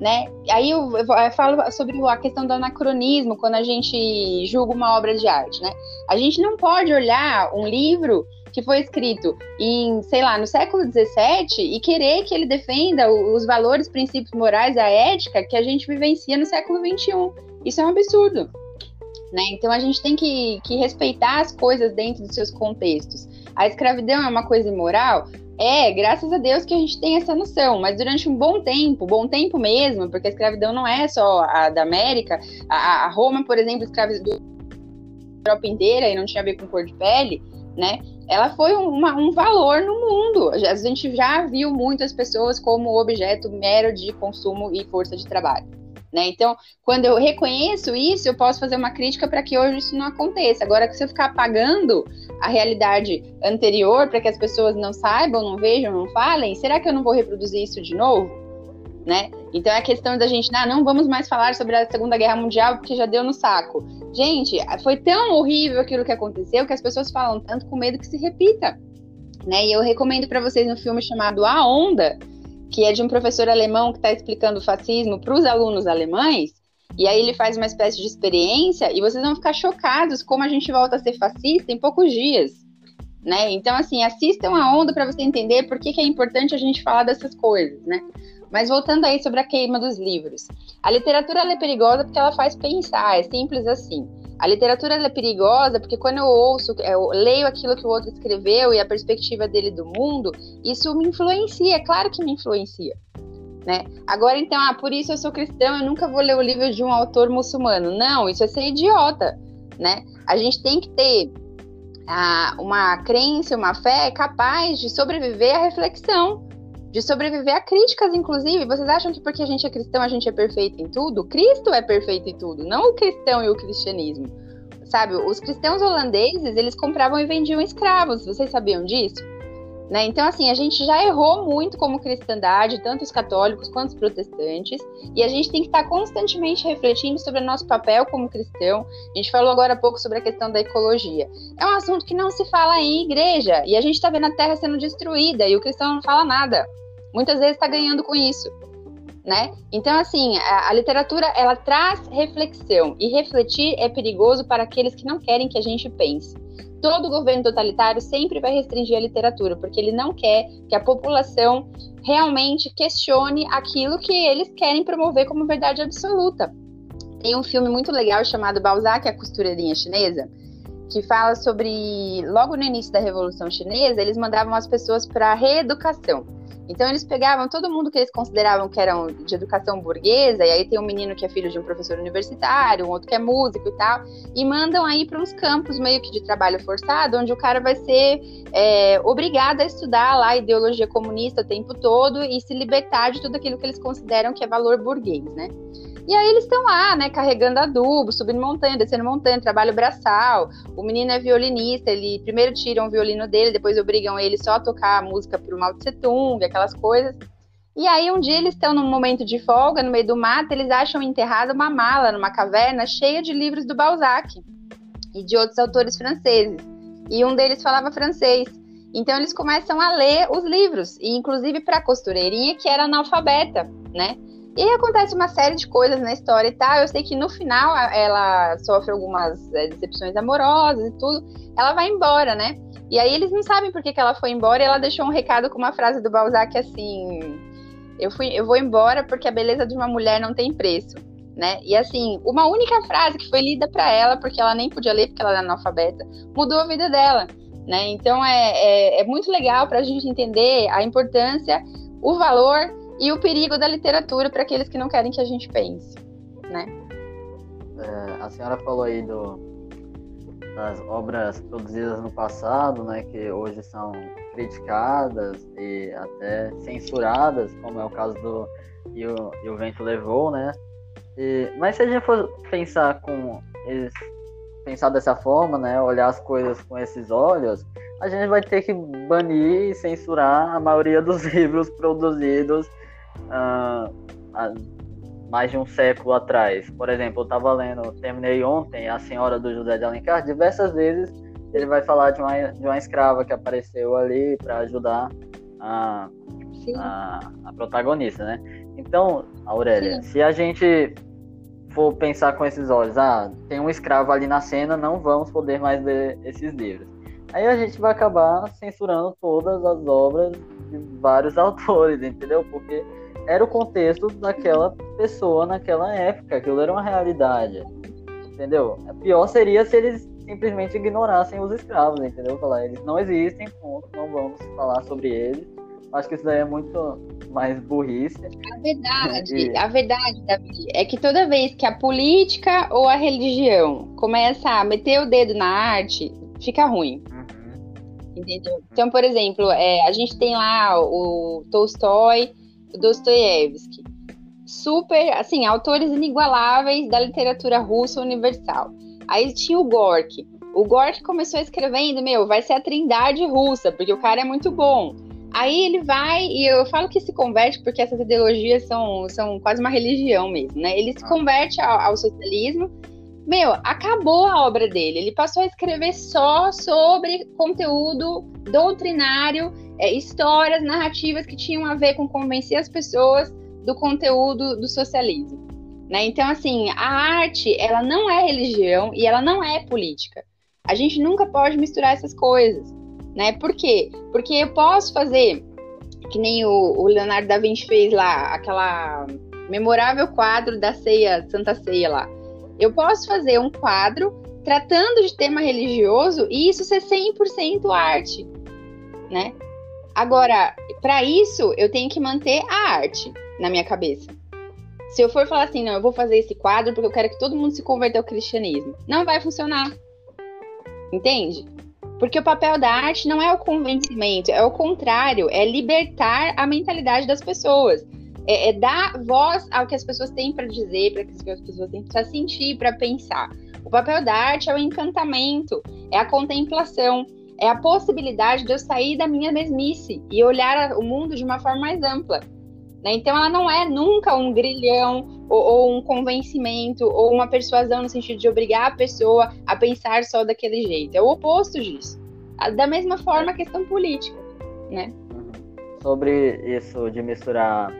Né? Aí eu, falo sobre a questão do anacronismo quando a gente julga uma obra de arte, né? A gente não pode olhar um livro que foi escrito em, sei lá, no século XVII e querer que ele defenda os valores, princípios morais, a ética que a gente vivencia no século XXI. Isso é um absurdo. Né? Então a gente tem que, que respeitar as coisas dentro dos seus contextos. A escravidão é uma coisa imoral? É, graças a Deus que a gente tem essa noção, mas durante um bom tempo, bom tempo mesmo, porque a escravidão não é só a da América, a, a Roma, por exemplo, escravizou a Europa inteira e não tinha a ver com cor de pele, né? Ela foi uma, um valor no mundo. A gente já viu muitas pessoas como objeto mero de consumo e força de trabalho. Né? Então, quando eu reconheço isso, eu posso fazer uma crítica para que hoje isso não aconteça. Agora, se eu ficar apagando a realidade anterior para que as pessoas não saibam, não vejam, não falem, será que eu não vou reproduzir isso de novo? Né? Então é a questão da gente, ah, não vamos mais falar sobre a Segunda Guerra Mundial porque já deu no saco. Gente, foi tão horrível aquilo que aconteceu que as pessoas falam tanto com medo que se repita, né? E eu recomendo para vocês um filme chamado A Onda, que é de um professor alemão que está explicando o fascismo para os alunos alemães. E aí ele faz uma espécie de experiência e vocês vão ficar chocados como a gente volta a ser fascista em poucos dias. Né? Então, assim, assistam a onda para você entender por que, que é importante a gente falar dessas coisas, né? Mas voltando aí sobre a queima dos livros. A literatura é perigosa porque ela faz pensar, é simples assim. A literatura é perigosa porque quando eu ouço, eu leio aquilo que o outro escreveu e a perspectiva dele do mundo, isso me influencia, é claro que me influencia. Né? Agora, então, ah, por isso eu sou cristão, eu nunca vou ler o livro de um autor muçulmano. Não, isso é ser idiota, né? A gente tem que ter ah, uma crença, uma fé capaz de sobreviver à reflexão de sobreviver a críticas, inclusive. Vocês acham que porque a gente é cristão a gente é perfeito em tudo? Cristo é perfeito em tudo, não o cristão e o cristianismo. Sabe, os cristãos holandeses, eles compravam e vendiam escravos, vocês sabiam disso? Né? Então, assim, a gente já errou muito como cristandade, tanto os católicos quanto os protestantes, e a gente tem que estar constantemente refletindo sobre o nosso papel como cristão. A gente falou agora há pouco sobre a questão da ecologia. É um assunto que não se fala em igreja, e a gente está vendo a terra sendo destruída, e o cristão não fala nada muitas vezes está ganhando com isso, né? Então, assim, a, a, literatura ela traz reflexão e refletir é perigoso para aqueles que não querem que a gente pense. Todo governo totalitário sempre vai restringir a literatura, porque ele não quer que a população realmente questione aquilo que eles querem promover como verdade absoluta. Tem um filme muito legal chamado Balzac, a costureirinha chinesa, que fala sobre logo no início da Revolução Chinesa, eles mandavam as pessoas para reeducação. Então eles pegavam todo mundo que eles consideravam que eram de educação burguesa, e aí tem um menino que é filho de um professor universitário, um outro que é músico e tal, e mandam aí para uns campos meio que de trabalho forçado, onde o cara vai ser é, obrigado a estudar lá a ideologia comunista o tempo todo e se libertar de tudo aquilo que eles consideram que é valor burguês, né? E aí eles estão lá, né, carregando adubo, subindo montanha, descendo montanha, trabalho braçal. O menino é violinista, ele primeiro tiram o violino dele, depois obrigam ele só a tocar a música pro Mao Tse Tung, aquelas coisas. E aí um dia eles estão num momento de folga, no meio do mato, eles acham enterrada uma mala numa caverna cheia de livros do Balzac e de outros autores franceses. E um deles falava francês. Então eles começam a ler os livros, e inclusive para a costureirinha que era analfabeta, né? E acontece uma série de coisas na história e tal. Eu sei que no final ela sofre algumas é, decepções amorosas e tudo. Ela vai embora, né? E aí eles não sabem por que, que ela foi embora e ela deixou um recado com uma frase do Balzac assim: eu, fui, eu vou embora porque a beleza de uma mulher não tem preço. Né? E assim, uma única frase que foi lida para ela, porque ela nem podia ler porque ela era analfabeta, mudou a vida dela. Né? Então é, é, é muito legal para a gente entender a importância, o valor e o perigo da literatura para aqueles que não querem que a gente pense, né? É, a senhora falou aí do, das obras produzidas no passado, né, que hoje são criticadas e até censuradas, como é o caso do E o, e o Vento Levou, né? E, mas se a gente for pensar com pensar dessa forma, né, olhar as coisas com esses olhos, a gente vai ter que banir e censurar a maioria dos livros produzidos uh, mais de um século atrás. Por exemplo, eu estava lendo, terminei ontem, A Senhora do José de Alencar, diversas vezes ele vai falar de uma, de uma escrava que apareceu ali para ajudar a, a, a, protagonista, né? Então, Aurélia, Sim. se a gente for pensar com esses olhos, ah, tem um escravo ali na cena, não vamos poder mais ler esses livros. Aí a gente vai acabar censurando todas as obras de vários autores, entendeu? Porque era o contexto daquela pessoa naquela época, aquilo era uma realidade, entendeu? A pior seria se eles simplesmente ignorassem os escravos, entendeu? Falar, eles não existem, ponto, não vamos falar sobre eles. Acho que isso daí é muito mais burrice. A verdade, e... a verdade, Davi, é que toda vez que a política ou a religião começa a meter o dedo na arte, fica ruim. Uhum. Entendeu? Então, por exemplo, é, a gente tem lá o Tolstói, Dostoiévski. Super, assim, autores inigualáveis da literatura russa universal. Aí tinha o Gorky. O Gorky começou escrevendo, meu, vai ser a trindade russa, porque o cara é muito bom. Aí ele vai, e eu falo que se converte, porque essas ideologias são, são quase uma religião mesmo, né? Ele se ah. converte ao, ao socialismo. Meu, acabou a obra dele. Ele passou a escrever só sobre conteúdo doutrinário é, histórias, narrativas que tinham a ver com convencer as pessoas do conteúdo do socialismo. Né? Então, assim, a arte, ela não é religião e ela não é política. A gente nunca pode misturar essas coisas. Né? Por quê? Porque eu posso fazer, que nem o, o Leonardo da Vinci fez lá, aquela memorável quadro da ceia, Santa Ceia lá. Eu posso fazer um quadro tratando de tema religioso e isso ser 100% arte, né? Agora, para isso, eu tenho que manter a arte na minha cabeça. Se eu for falar assim, não, eu vou fazer esse quadro porque eu quero que todo mundo se converta ao cristianismo, não vai funcionar. Entende? Porque o papel da arte não é o convencimento, é o contrário, é libertar a mentalidade das pessoas. É, é dar voz ao que as pessoas têm para dizer, para que as pessoas têm para sentir, para pensar. O papel da arte é o encantamento, é a contemplação, é a possibilidade de eu sair da minha mesmice e olhar o mundo de uma forma mais ampla. Né? Então, ela não é nunca um grilhão ou, ou, um convencimento ou uma persuasão no sentido de obrigar a pessoa a pensar só daquele jeito. É o oposto disso. Da mesma forma, a questão política, né? Uhum. Sobre isso de misturar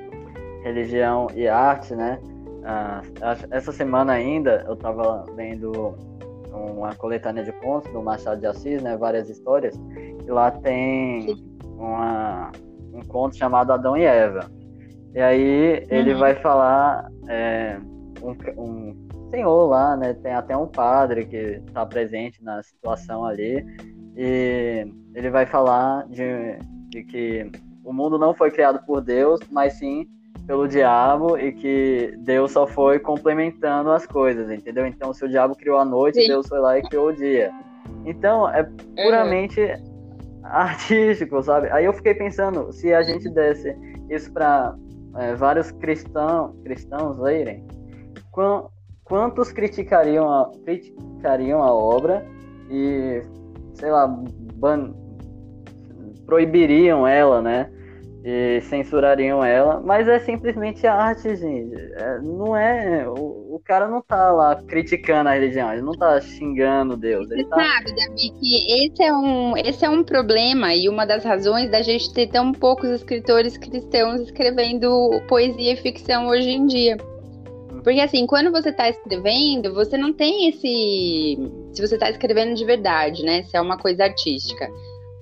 religião e arte, né? Uh, essa semana ainda eu estava lendo uma coletânea de contos do Machado de Assis, né? Várias histórias. E lá tem uma, um conto chamado Adão e Eva. E aí ele uhum. vai falar, é, um, um, senhor lá, né? Tem até um padre que está presente na situação ali. E ele vai falar de, de que o mundo não foi criado por Deus, mas sim pelo diabo e que Deus só foi complementando as coisas, entendeu? Então, se o diabo criou a noite, sim. Deus foi lá e criou o dia. Então, é puramente artístico, sabe? Aí eu fiquei pensando, se a gente desse isso para é, vários cristão, cristãos lerem, quantos criticariam a, criticariam a obra e, sei lá, ban, proibiriam ela, né? E censurariam ela, mas é simplesmente arte, gente. É, não é. O, o, cara não tá lá criticando a religião, ele não tá xingando Deus. Você tá... sabe, Davi, que esse é, um, esse é um problema e uma das razões da gente ter tão poucos escritores cristãos escrevendo poesia e ficção hoje em dia. Porque assim, quando você está escrevendo, você não tem esse. Se você está escrevendo de verdade, né? Se é uma coisa artística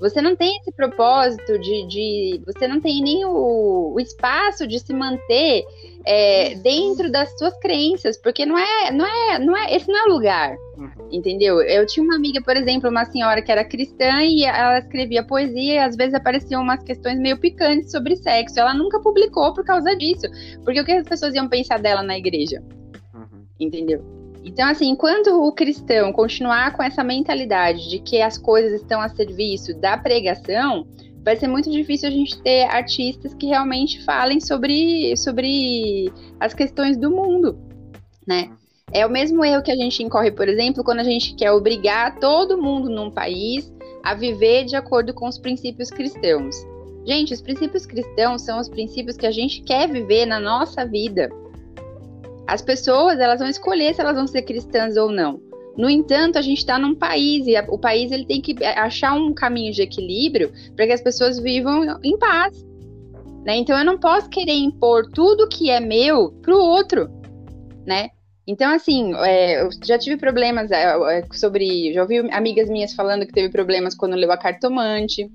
você não tem esse propósito de. de você não tem nem o, o espaço de se manter é, dentro das suas crenças, porque não é, não é, não é, esse não é o lugar, uhum. entendeu? Eu tinha uma amiga, por exemplo, uma senhora que era cristã e ela escrevia poesia e às vezes apareciam umas questões meio picantes sobre sexo. Ela nunca publicou por causa disso, porque o que as pessoas iam pensar dela na igreja, uhum. entendeu? Então, assim, enquanto o cristão continuar com essa mentalidade de que as coisas estão a serviço da pregação, vai ser muito difícil a gente ter artistas que realmente falem sobre, sobre as questões do mundo, né? É o mesmo erro que a gente incorre, por exemplo, quando a gente quer obrigar todo mundo num país a viver de acordo com os princípios cristãos. Gente, os princípios cristãos são os princípios que a gente quer viver na nossa vida. As pessoas elas vão escolher se elas vão ser cristãs ou não. No entanto, a gente está num país e a, o país ele tem que achar um caminho de equilíbrio para que as pessoas vivam em paz. Né? Então, eu não posso querer impor tudo que é meu para o outro, né? Então, assim, é, eu já tive problemas é, é, sobre. Já ouvi amigas minhas falando que teve problemas quando leu a cartomante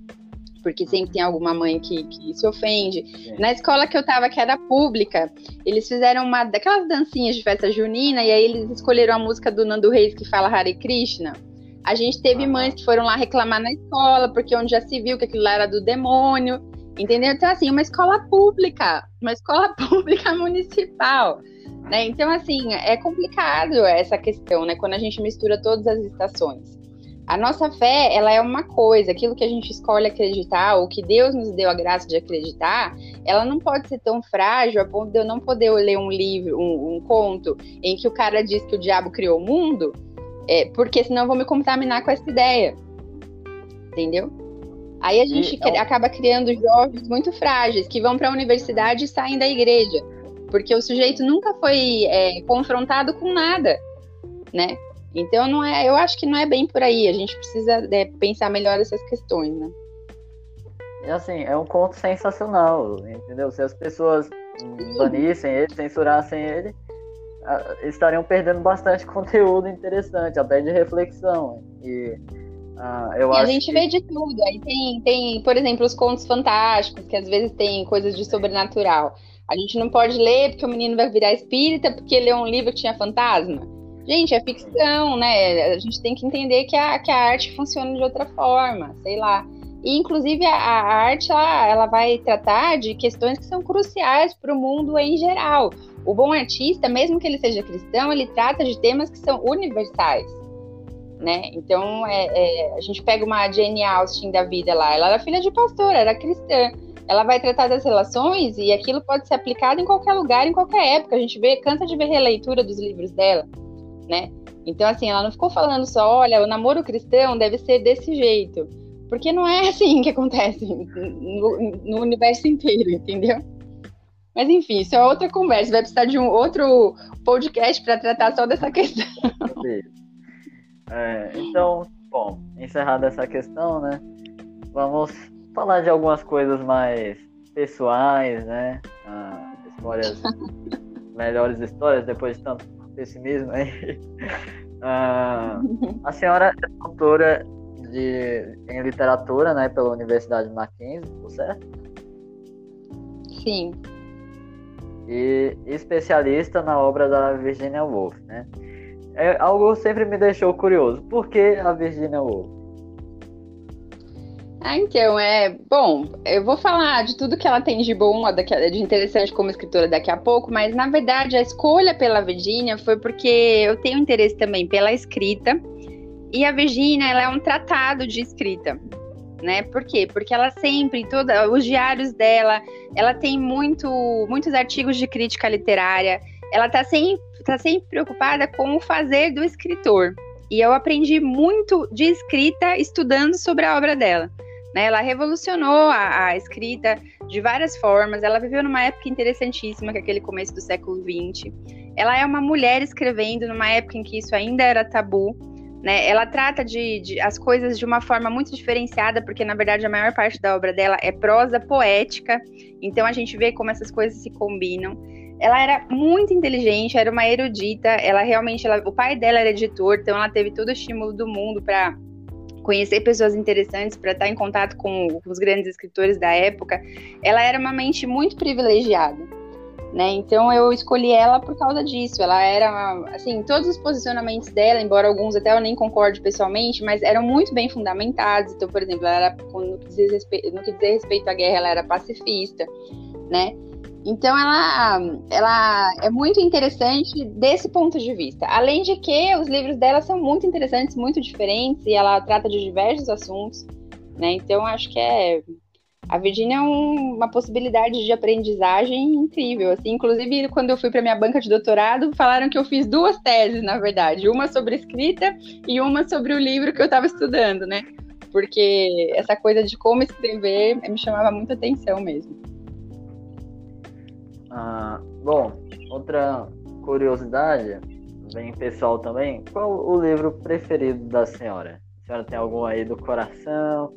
porque sempre tem alguma mãe que, que se ofende. É. Na escola que eu tava, que era pública, eles fizeram uma daquelas dancinhas de festa junina, e aí eles escolheram a música do Nando Reis que fala Hare Krishna. A gente teve mães que foram lá reclamar na escola, porque onde já se viu que aquilo lá era do demônio. Entendeu? Então, assim, uma escola pública, uma escola pública municipal. Né? Então, assim, é complicado essa questão, né? Quando a gente mistura todas as estações. A nossa fé, ela é uma coisa, aquilo que a gente escolhe acreditar, ou que Deus nos deu a graça de acreditar, ela não pode ser tão frágil a ponto de eu não poder ler um livro, um, um conto, em que o cara diz que o diabo criou o mundo, é, porque senão eu vou me contaminar com essa ideia. Entendeu? Aí a gente e, acaba criando jovens muito frágeis que vão para a universidade e saem da igreja, porque o sujeito nunca foi é, confrontado com nada, né? Então não é, eu acho que não é bem por aí. A gente precisa é, pensar melhor essas questões, né? E assim, é um conto sensacional, entendeu? Se as pessoas banissem ele, censurassem ele, estariam perdendo bastante conteúdo interessante, até de reflexão. E uh, eu e acho a gente que... vê de tudo. Aí tem, tem, por exemplo, os contos fantásticos, que às vezes tem coisas de sobrenatural. A gente não pode ler porque o menino vai virar espírita porque leu um livro que tinha fantasma. Gente, é ficção, né? A gente tem que entender que a, que a arte funciona de outra forma, sei lá. E, inclusive, a, a arte ela, ela vai tratar de questões que são cruciais para o mundo em geral. O bom artista, mesmo que ele seja cristão, ele trata de temas que são universais. Né? Então, é, é, a gente pega uma Jane Austen da vida lá, ela era filha de pastor, era cristã. Ela vai tratar das relações e aquilo pode ser aplicado em qualquer lugar, em qualquer época. A gente vê, cansa de ver releitura dos livros dela né? Então, assim, ela não ficou falando só, olha, o namoro cristão deve ser desse jeito. Porque não é assim que acontece no, no universo inteiro, entendeu? Mas enfim, isso é outra conversa. Vai precisar de um outro podcast para tratar só dessa questão. É, então, bom, encerrada essa questão, né? Vamos falar de algumas coisas mais pessoais, né? Ah, histórias, melhores histórias depois de tanto pessimismo aí. Uh, a senhora é doutora de, em literatura, né, pela Universidade Mackenzie, certo? Sim. E especialista na obra da Virginia Woolf, né? é algo sempre me deixou curioso. Por que a Virginia Woolf? Ah, então, é. Bom, eu vou falar de tudo que ela tem de bom, de interessante como escritora daqui a pouco, mas na verdade a escolha pela Virginia foi porque eu tenho interesse também pela escrita. E a Virginia, ela é um tratado de escrita, né? Por quê? Porque ela sempre, toda, os diários dela, ela tem muito, muitos artigos de crítica literária. Ela tá sempre, tá sempre preocupada com o fazer do escritor. E eu aprendi muito de escrita estudando sobre a obra dela. Né? Ela revolucionou a, a, escrita de várias formas. Ela viveu numa época interessantíssima, que é aquele começo do século XX. Ela é uma mulher escrevendo numa época em que isso ainda era tabu. Né? Ela trata de, de, as coisas de uma forma muito diferenciada, porque na verdade a maior parte da obra dela é prosa poética. Então a gente vê como essas coisas se combinam. Ela era muito inteligente, era uma erudita. Ela realmente, ela, o pai dela era editor, então ela teve todo o estímulo do mundo para conhecer pessoas interessantes, para estar em contato com os grandes escritores da época, ela era uma mente muito privilegiada. Né? Então eu escolhi ela por causa disso. Ela era, assim, todos os posicionamentos dela, embora alguns até eu nem concorde pessoalmente, mas eram muito bem fundamentados. Então, por exemplo, ela era, respeito, no que diz respeito à guerra, ela era pacifista, né? Então ela, ela é muito interessante desse ponto de vista. Além de que os livros dela são muito interessantes, muito diferentes, e ela trata de diversos assuntos, né? Então acho que é a Virginia é um, uma possibilidade de aprendizagem incrível. Assim, inclusive, quando eu fui para minha banca de doutorado, falaram que eu fiz duas teses, na verdade, uma sobre escrita e uma sobre o livro que eu estava estudando, né? Porque essa coisa de como escrever me chamava muita atenção mesmo. Ah, bom, outra curiosidade, bem pessoal também, qual o livro preferido da senhora? A senhora tem algum aí do coração?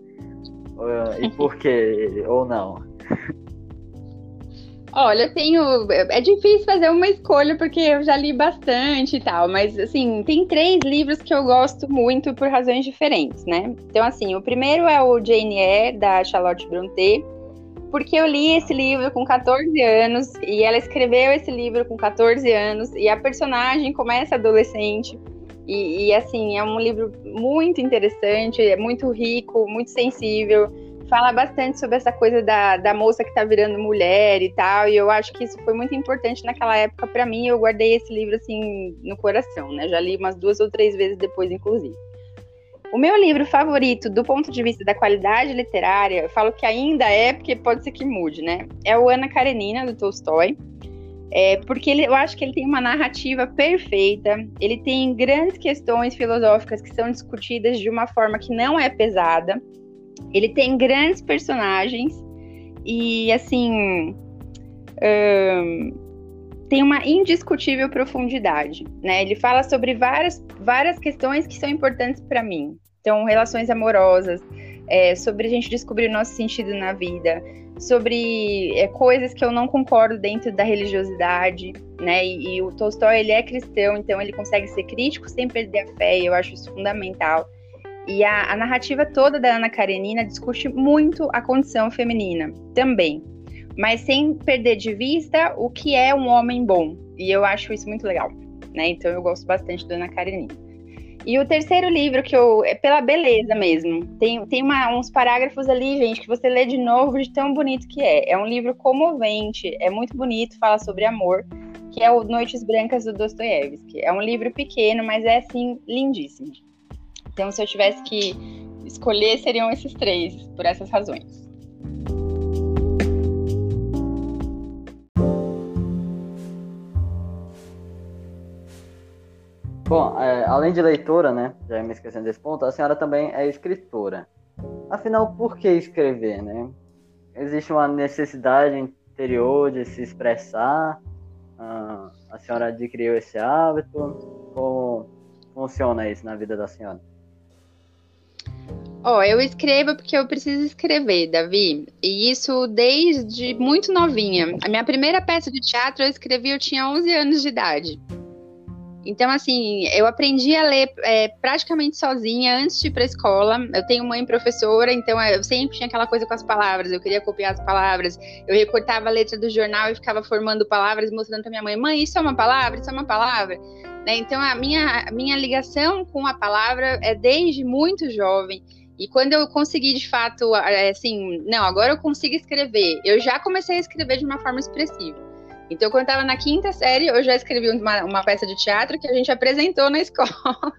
E por quê? Ou não? Olha, eu tenho. É difícil fazer uma escolha porque eu já li bastante e tal, mas assim, tem três livros que eu gosto muito por razões diferentes, né? Então, assim, o primeiro é o Jane Eyre, da Charlotte Brontë, porque eu li esse livro com 14 anos e ela escreveu esse livro com 14 anos e a personagem começa adolescente. E, e, assim, é um livro muito interessante, é muito rico, muito sensível. Fala bastante sobre essa coisa da, da moça que tá virando mulher e tal. E eu acho que isso foi muito importante naquela época para mim. Eu guardei esse livro assim no coração, né? Já li umas duas ou três vezes depois, inclusive. O meu livro favorito, do ponto de vista da qualidade literária, eu falo que ainda é, porque pode ser que mude, né? É o Ana Karenina, do Tolstói. É, porque ele, eu acho que ele tem uma narrativa perfeita, ele tem grandes questões filosóficas que são discutidas de uma forma que não é pesada, ele tem grandes personagens e, assim, tem uma indiscutível profundidade, né? Ele fala sobre várias, várias questões que são importantes para mim. Então, relações amorosas, é, sobre a gente descobrir o nosso sentido na vida, sobre é, coisas que eu não concordo dentro da religiosidade, né? E, e, o Tolstói ele é cristão, então ele consegue ser crítico sem perder a fé. E eu acho isso fundamental. E a, a narrativa toda da Ana Karenina discute muito a condição feminina também, mas sem perder de vista o que é um homem bom. E eu acho isso muito legal, né? Então eu gosto bastante da Ana Karenina. E o terceiro livro que eu. é pela beleza mesmo. Tem, tem uma, uns parágrafos ali, gente, que você lê de novo de tão bonito que é. É um livro comovente, é muito bonito, fala sobre amor, que é o Noites Brancas do Dostoiévski. É um livro pequeno, mas é assim, lindíssimo. Então, se eu tivesse que escolher, seriam esses três, por essas razões. Bom, é, além de leitora, né? Já me esquecendo desse ponto, a senhora também é escritora. Afinal, por que escrever, né? Existe uma necessidade interior de se expressar? Ah, a senhora adquiriu esse hábito? Como funciona isso na vida da senhora? Ó, oh, eu escrevo porque eu preciso escrever, Davi. E isso desde muito novinha. A minha primeira peça de teatro eu escrevi, eu tinha 11 anos de idade Então, assim, eu aprendi a ler é, praticamente sozinha antes de ir para a escola. Eu tenho mãe professora, então eu sempre tinha aquela coisa com as palavras. Eu queria copiar as palavras. Eu recortava a letra do jornal e ficava formando palavras, mostrando para minha mãe: mãe, isso é uma palavra, isso é uma palavra. Né? Então, a minha, a minha ligação com a palavra é desde muito jovem. E quando eu consegui, de fato, assim, não, agora eu consigo escrever, eu já comecei a escrever de uma forma expressiva. Então, quando eu estava na quinta série, eu já escrevi uma, uma peça de teatro que a gente apresentou na escola.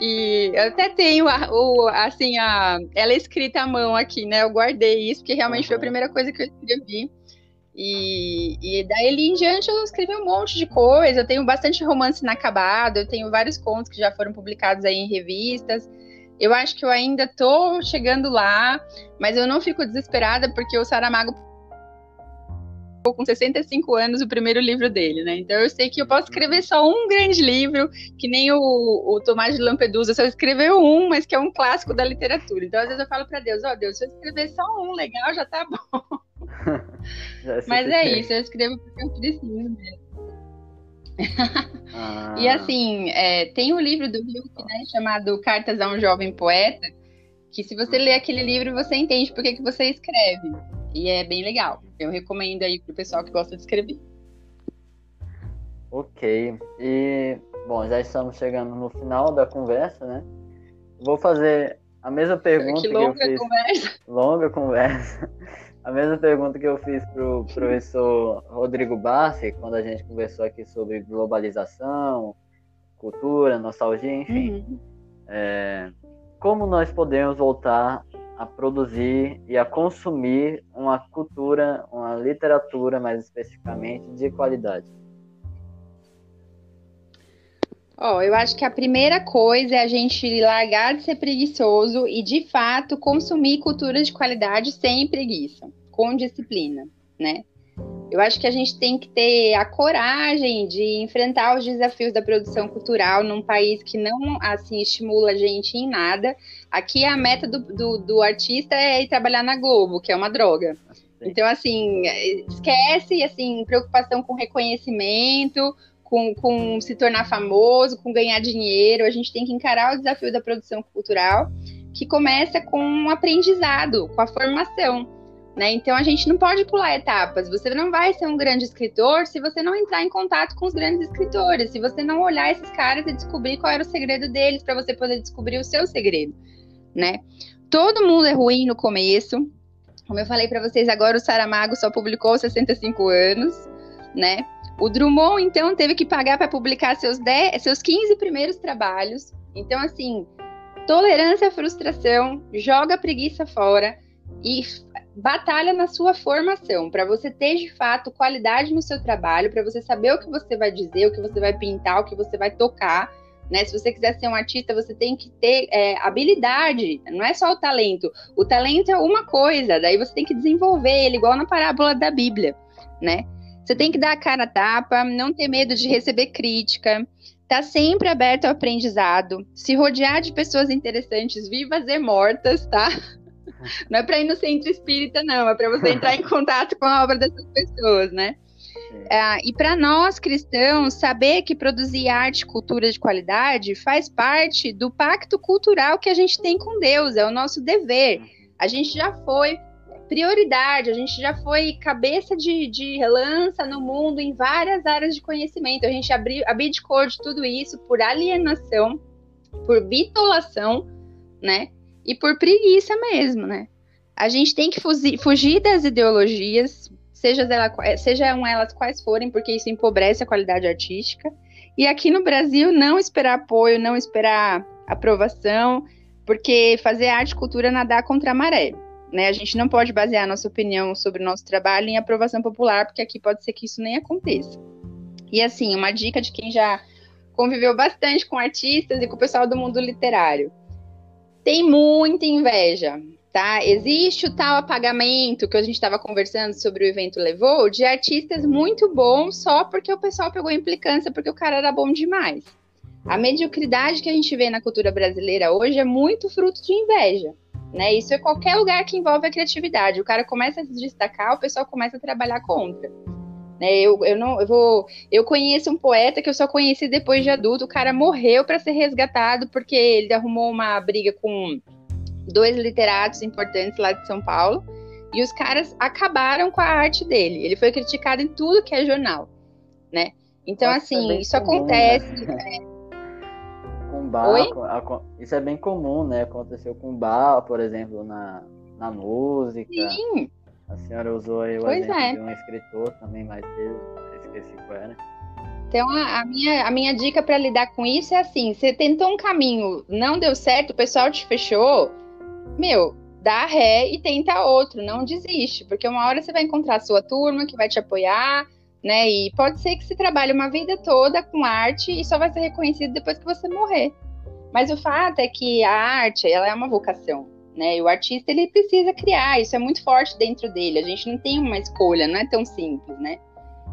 E eu até tenho a, o, assim, a, ela é escrita à mão aqui, né? Eu guardei isso, porque realmente foi a primeira coisa que eu escrevi. E, e daí em diante eu escrevi um monte de coisa. Eu tenho bastante romance inacabado, eu tenho vários contos que já foram publicados aí em revistas. Eu acho que eu ainda tô chegando lá, mas eu não fico desesperada porque o Saramago com 65 anos o primeiro livro dele, né? Então eu sei que eu posso escrever só um grande livro, que nem o, o Tomás de Lampedusa só escreveu um, mas que é um clássico da literatura. Então às vezes eu falo para Deus, ó oh, Deus, se eu escrever só um legal já tá bom. é mas é isso, eu escrevo porque eu preciso mesmo. ah. E assim, é, tem um livro do Hilke, né, chamado Cartas a um Jovem Poeta, que se você ler aquele livro, você entende por que, que você escreve. E é bem legal. Eu recomendo aí pro pessoal que gosta de escrever. Ok. E, bom, já estamos chegando no final da conversa, né? Vou fazer a mesma pergunta que, longa que eu fiz. Conversa. Longa conversa. A mesma pergunta que eu fiz pro professor Rodrigo Bassi, quando a gente conversou aqui sobre globalização, cultura, nostalgia, enfim. Uhum. É, como nós podemos voltar a produzir e a consumir uma cultura, uma literatura, mais especificamente, de qualidade? Oh, eu acho que a primeira coisa é a gente largar de ser preguiçoso e, de fato, consumir cultura de qualidade sem preguiça, com disciplina, né? Eu acho que a gente tem que ter a coragem de enfrentar os desafios da produção cultural num país que não assim estimula a gente em nada. Aqui a meta do, do, do artista é ir trabalhar na Globo, que é uma droga. Então, assim, esquece assim, preocupação com reconhecimento, com, com se tornar famoso, com ganhar dinheiro. A gente tem que encarar o desafio da produção cultural, que começa com um aprendizado, com a formação. Né? Então a gente não pode pular etapas. Você não vai ser um grande escritor se você não entrar em contato com os grandes escritores, se você não olhar esses caras e descobrir qual era o segredo deles para você poder descobrir o seu segredo, né? Todo mundo é ruim no começo. Como eu falei para vocês agora, o Saramago só publicou 65 anos, né? O Drummond então teve que pagar para publicar seus 10, seus 15 primeiros trabalhos. Então assim, tolerância à frustração, joga a preguiça fora e batalha na sua formação, para você ter de fato qualidade no seu trabalho, para você saber o que você vai dizer, o que você vai pintar, o que você vai tocar. Né? Se você quiser ser um artista, você tem que ter é, habilidade, não é só o talento. O talento é uma coisa, daí você tem que desenvolver ele, igual na parábola da Bíblia, né? Você tem que dar a cara a tapa, não ter medo de receber crítica, tá sempre aberto ao aprendizado, se rodear de pessoas interessantes, vivas e mortas, tá? Não é para ir no centro espírita, não, é para você entrar em contato com a obra dessas pessoas, né? É, e para nós cristãos, saber que produzir arte e cultura de qualidade faz parte do pacto cultural que a gente tem com Deus, é o nosso dever. A gente já foi prioridade, a gente já foi cabeça de, de lança no mundo em várias áreas de conhecimento. A gente abriu, abdicou de tudo isso por alienação, por bitolação, né? E por preguiça mesmo, né? A gente tem que fugir das ideologias, seja ela, sejam elas quais forem, porque isso empobrece a qualidade artística. E aqui no Brasil, não esperar apoio, não esperar aprovação, porque fazer arte e cultura nadar contra a maré. Né? A gente não pode basear nossa opinião sobre o nosso trabalho em aprovação popular, porque aqui pode ser que isso nem aconteça. E assim, uma dica de quem já conviveu bastante com artistas e com o pessoal do mundo literário tem muita inveja, tá? Existe o tal apagamento que a gente estava conversando sobre o evento levou de artistas muito bons só porque o pessoal pegou implicância porque o cara era bom demais. A mediocridade que a gente vê na cultura brasileira hoje é muito fruto de inveja. Né? Isso é qualquer lugar que envolve a criatividade. O cara começa a se destacar, o pessoal começa a trabalhar contra. Né, eu, eu não eu vou eu conheço um poeta que eu só conheci depois de adulto. O cara morreu para ser resgatado porque ele arrumou uma briga com dois literatos importantes lá de São Paulo e os caras acabaram com a arte dele. Ele foi criticado em tudo que é jornal, né? Então Nossa, assim é isso comum, acontece. Né? Com Bar, isso é bem comum, né? Aconteceu com Bar, por exemplo, na, na música. Sim. A senhora usou aí o pois exemplo é. de um escritor também mais cedo, esqueci qual era. Então, a, a, minha, a minha dica para lidar com isso é assim: você tentou um caminho, não deu certo, o pessoal te fechou, meu, dá ré e tenta outro, não desiste, porque uma hora você vai encontrar a sua turma que vai te apoiar, né? E pode ser que você trabalhe uma vida toda com arte e só vai ser reconhecido depois que você morrer. Mas o fato é que a arte, ela é uma vocação né? E o artista ele precisa criar, isso é muito forte dentro dele. A gente não tem uma escolha, não é tão simples, né?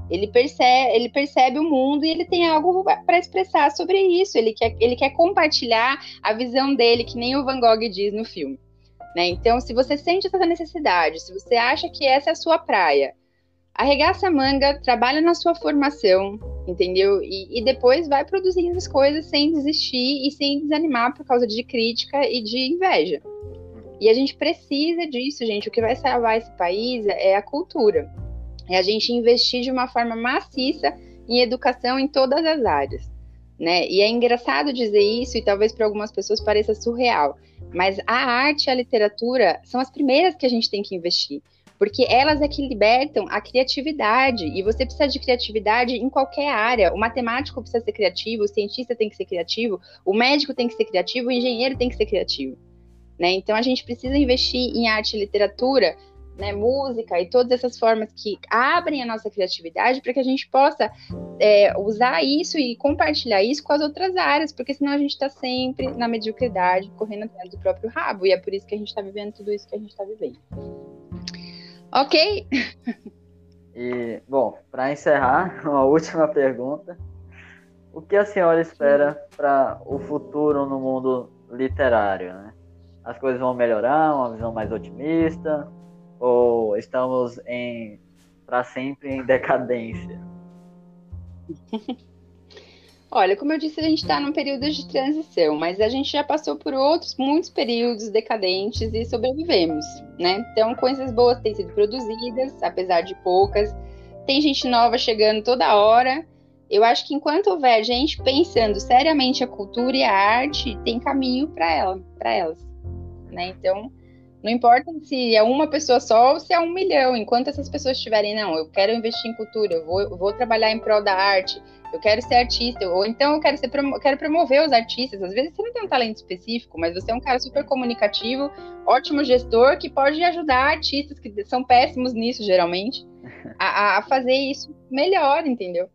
Ele percebe, ele percebe o mundo e ele tem algo para expressar sobre isso. Ele quer, ele quer compartilhar a visão dele, que nem o Van Gogh diz no filme. Né? Então, se você sente essa necessidade, se você acha que essa é a sua praia, arregaça a manga, trabalha na sua formação, entendeu? E, e, depois vai produzindo as coisas sem desistir e sem desanimar por causa de crítica e de inveja. E a gente precisa disso, gente. O que vai salvar esse país é a cultura. É a gente investir de uma forma maciça em educação em todas as áreas. Né? E é engraçado dizer isso, e talvez para algumas pessoas pareça surreal, mas a arte e a literatura são as primeiras que a gente tem que investir, porque elas é que libertam a criatividade, e você precisa de criatividade em qualquer área. O matemático precisa ser criativo, o cientista tem que ser criativo, o médico tem que ser criativo, o engenheiro tem que ser criativo. Né? Então a gente precisa investir em arte e literatura, né, música e todas essas formas que abrem a nossa criatividade para que a gente possa é, usar isso e compartilhar isso com as outras áreas, porque senão a gente está sempre na mediocridade, correndo atrás do próprio rabo, e é por isso que a gente está vivendo tudo isso que a gente está vivendo. Ok? E, bom, para encerrar, uma última pergunta. O que a senhora espera para o futuro no mundo literário, né? As coisas vão melhorar, uma visão mais otimista, ou estamos em para sempre em decadência? Olha, como eu disse, a gente está num período de transição, mas a gente já passou por outros muitos períodos decadentes e sobrevivemos, né? Então, coisas boas têm sido produzidas, apesar de poucas. Tem gente nova chegando toda hora. Eu acho que enquanto houver gente pensando seriamente a cultura e a arte, tem caminho para ela, para elas né? Então, não importa se é uma pessoa só ou se é um milhão, enquanto essas pessoas estiverem, não, eu quero investir em cultura, eu vou, eu vou trabalhar em prol da arte, eu quero ser artista, ou então eu quero, ser, eu quero promover os artistas. Às vezes você não tem um talento específico, mas você é um cara super comunicativo, ótimo gestor, que pode ajudar artistas que são péssimos nisso, geralmente, a, a fazer isso melhor, entendeu?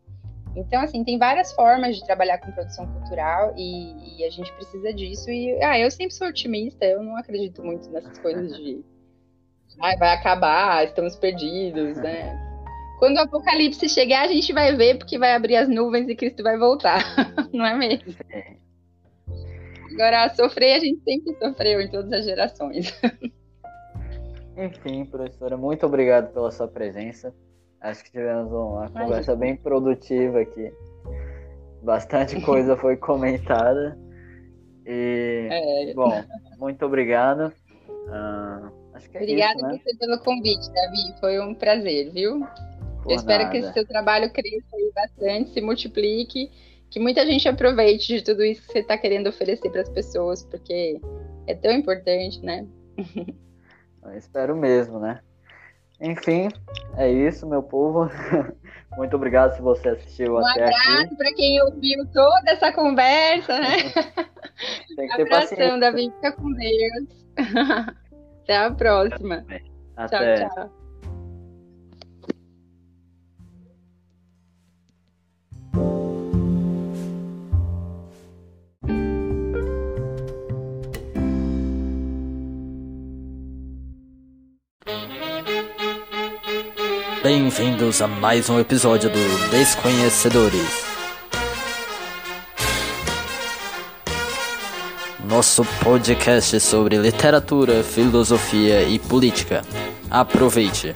Então, assim, tem várias formas de trabalhar com produção cultural e, e, a gente precisa disso. E, ah, eu sempre sou otimista, eu não acredito muito nessas coisas de. Ah, vai acabar, estamos perdidos, né? Quando o apocalipse chegar, a gente vai ver, porque vai abrir as nuvens e Cristo vai voltar, não é mesmo? Agora, sofrer, a gente sempre sofreu em todas as gerações. Enfim, professora, muito obrigado pela sua presença. Acho que tivemos uma conversa bem produtiva aqui. Bastante coisa foi comentada. E, é. bom, muito obrigado. Uh, acho que é Obrigada isso, né? você pelo convite, Davi. Foi um prazer, viu? Por Eu espero nada. que esse seu trabalho cresça bastante, se multiplique, que muita gente aproveite de tudo isso que você está querendo oferecer para as pessoas, porque é tão importante, né? Eu espero mesmo, né? Enfim, é isso, meu povo. Muito obrigado se você assistiu um até aqui. Um abraço para quem ouviu toda essa conversa, né? Tem que ter Abração, paciência. Davi. Fica com Deus. Até a próxima. Até. Tchau, tchau. Bem-vindos a mais um episódio do Desconhecedores. Nosso podcast sobre literatura, filosofia e política. Aproveite!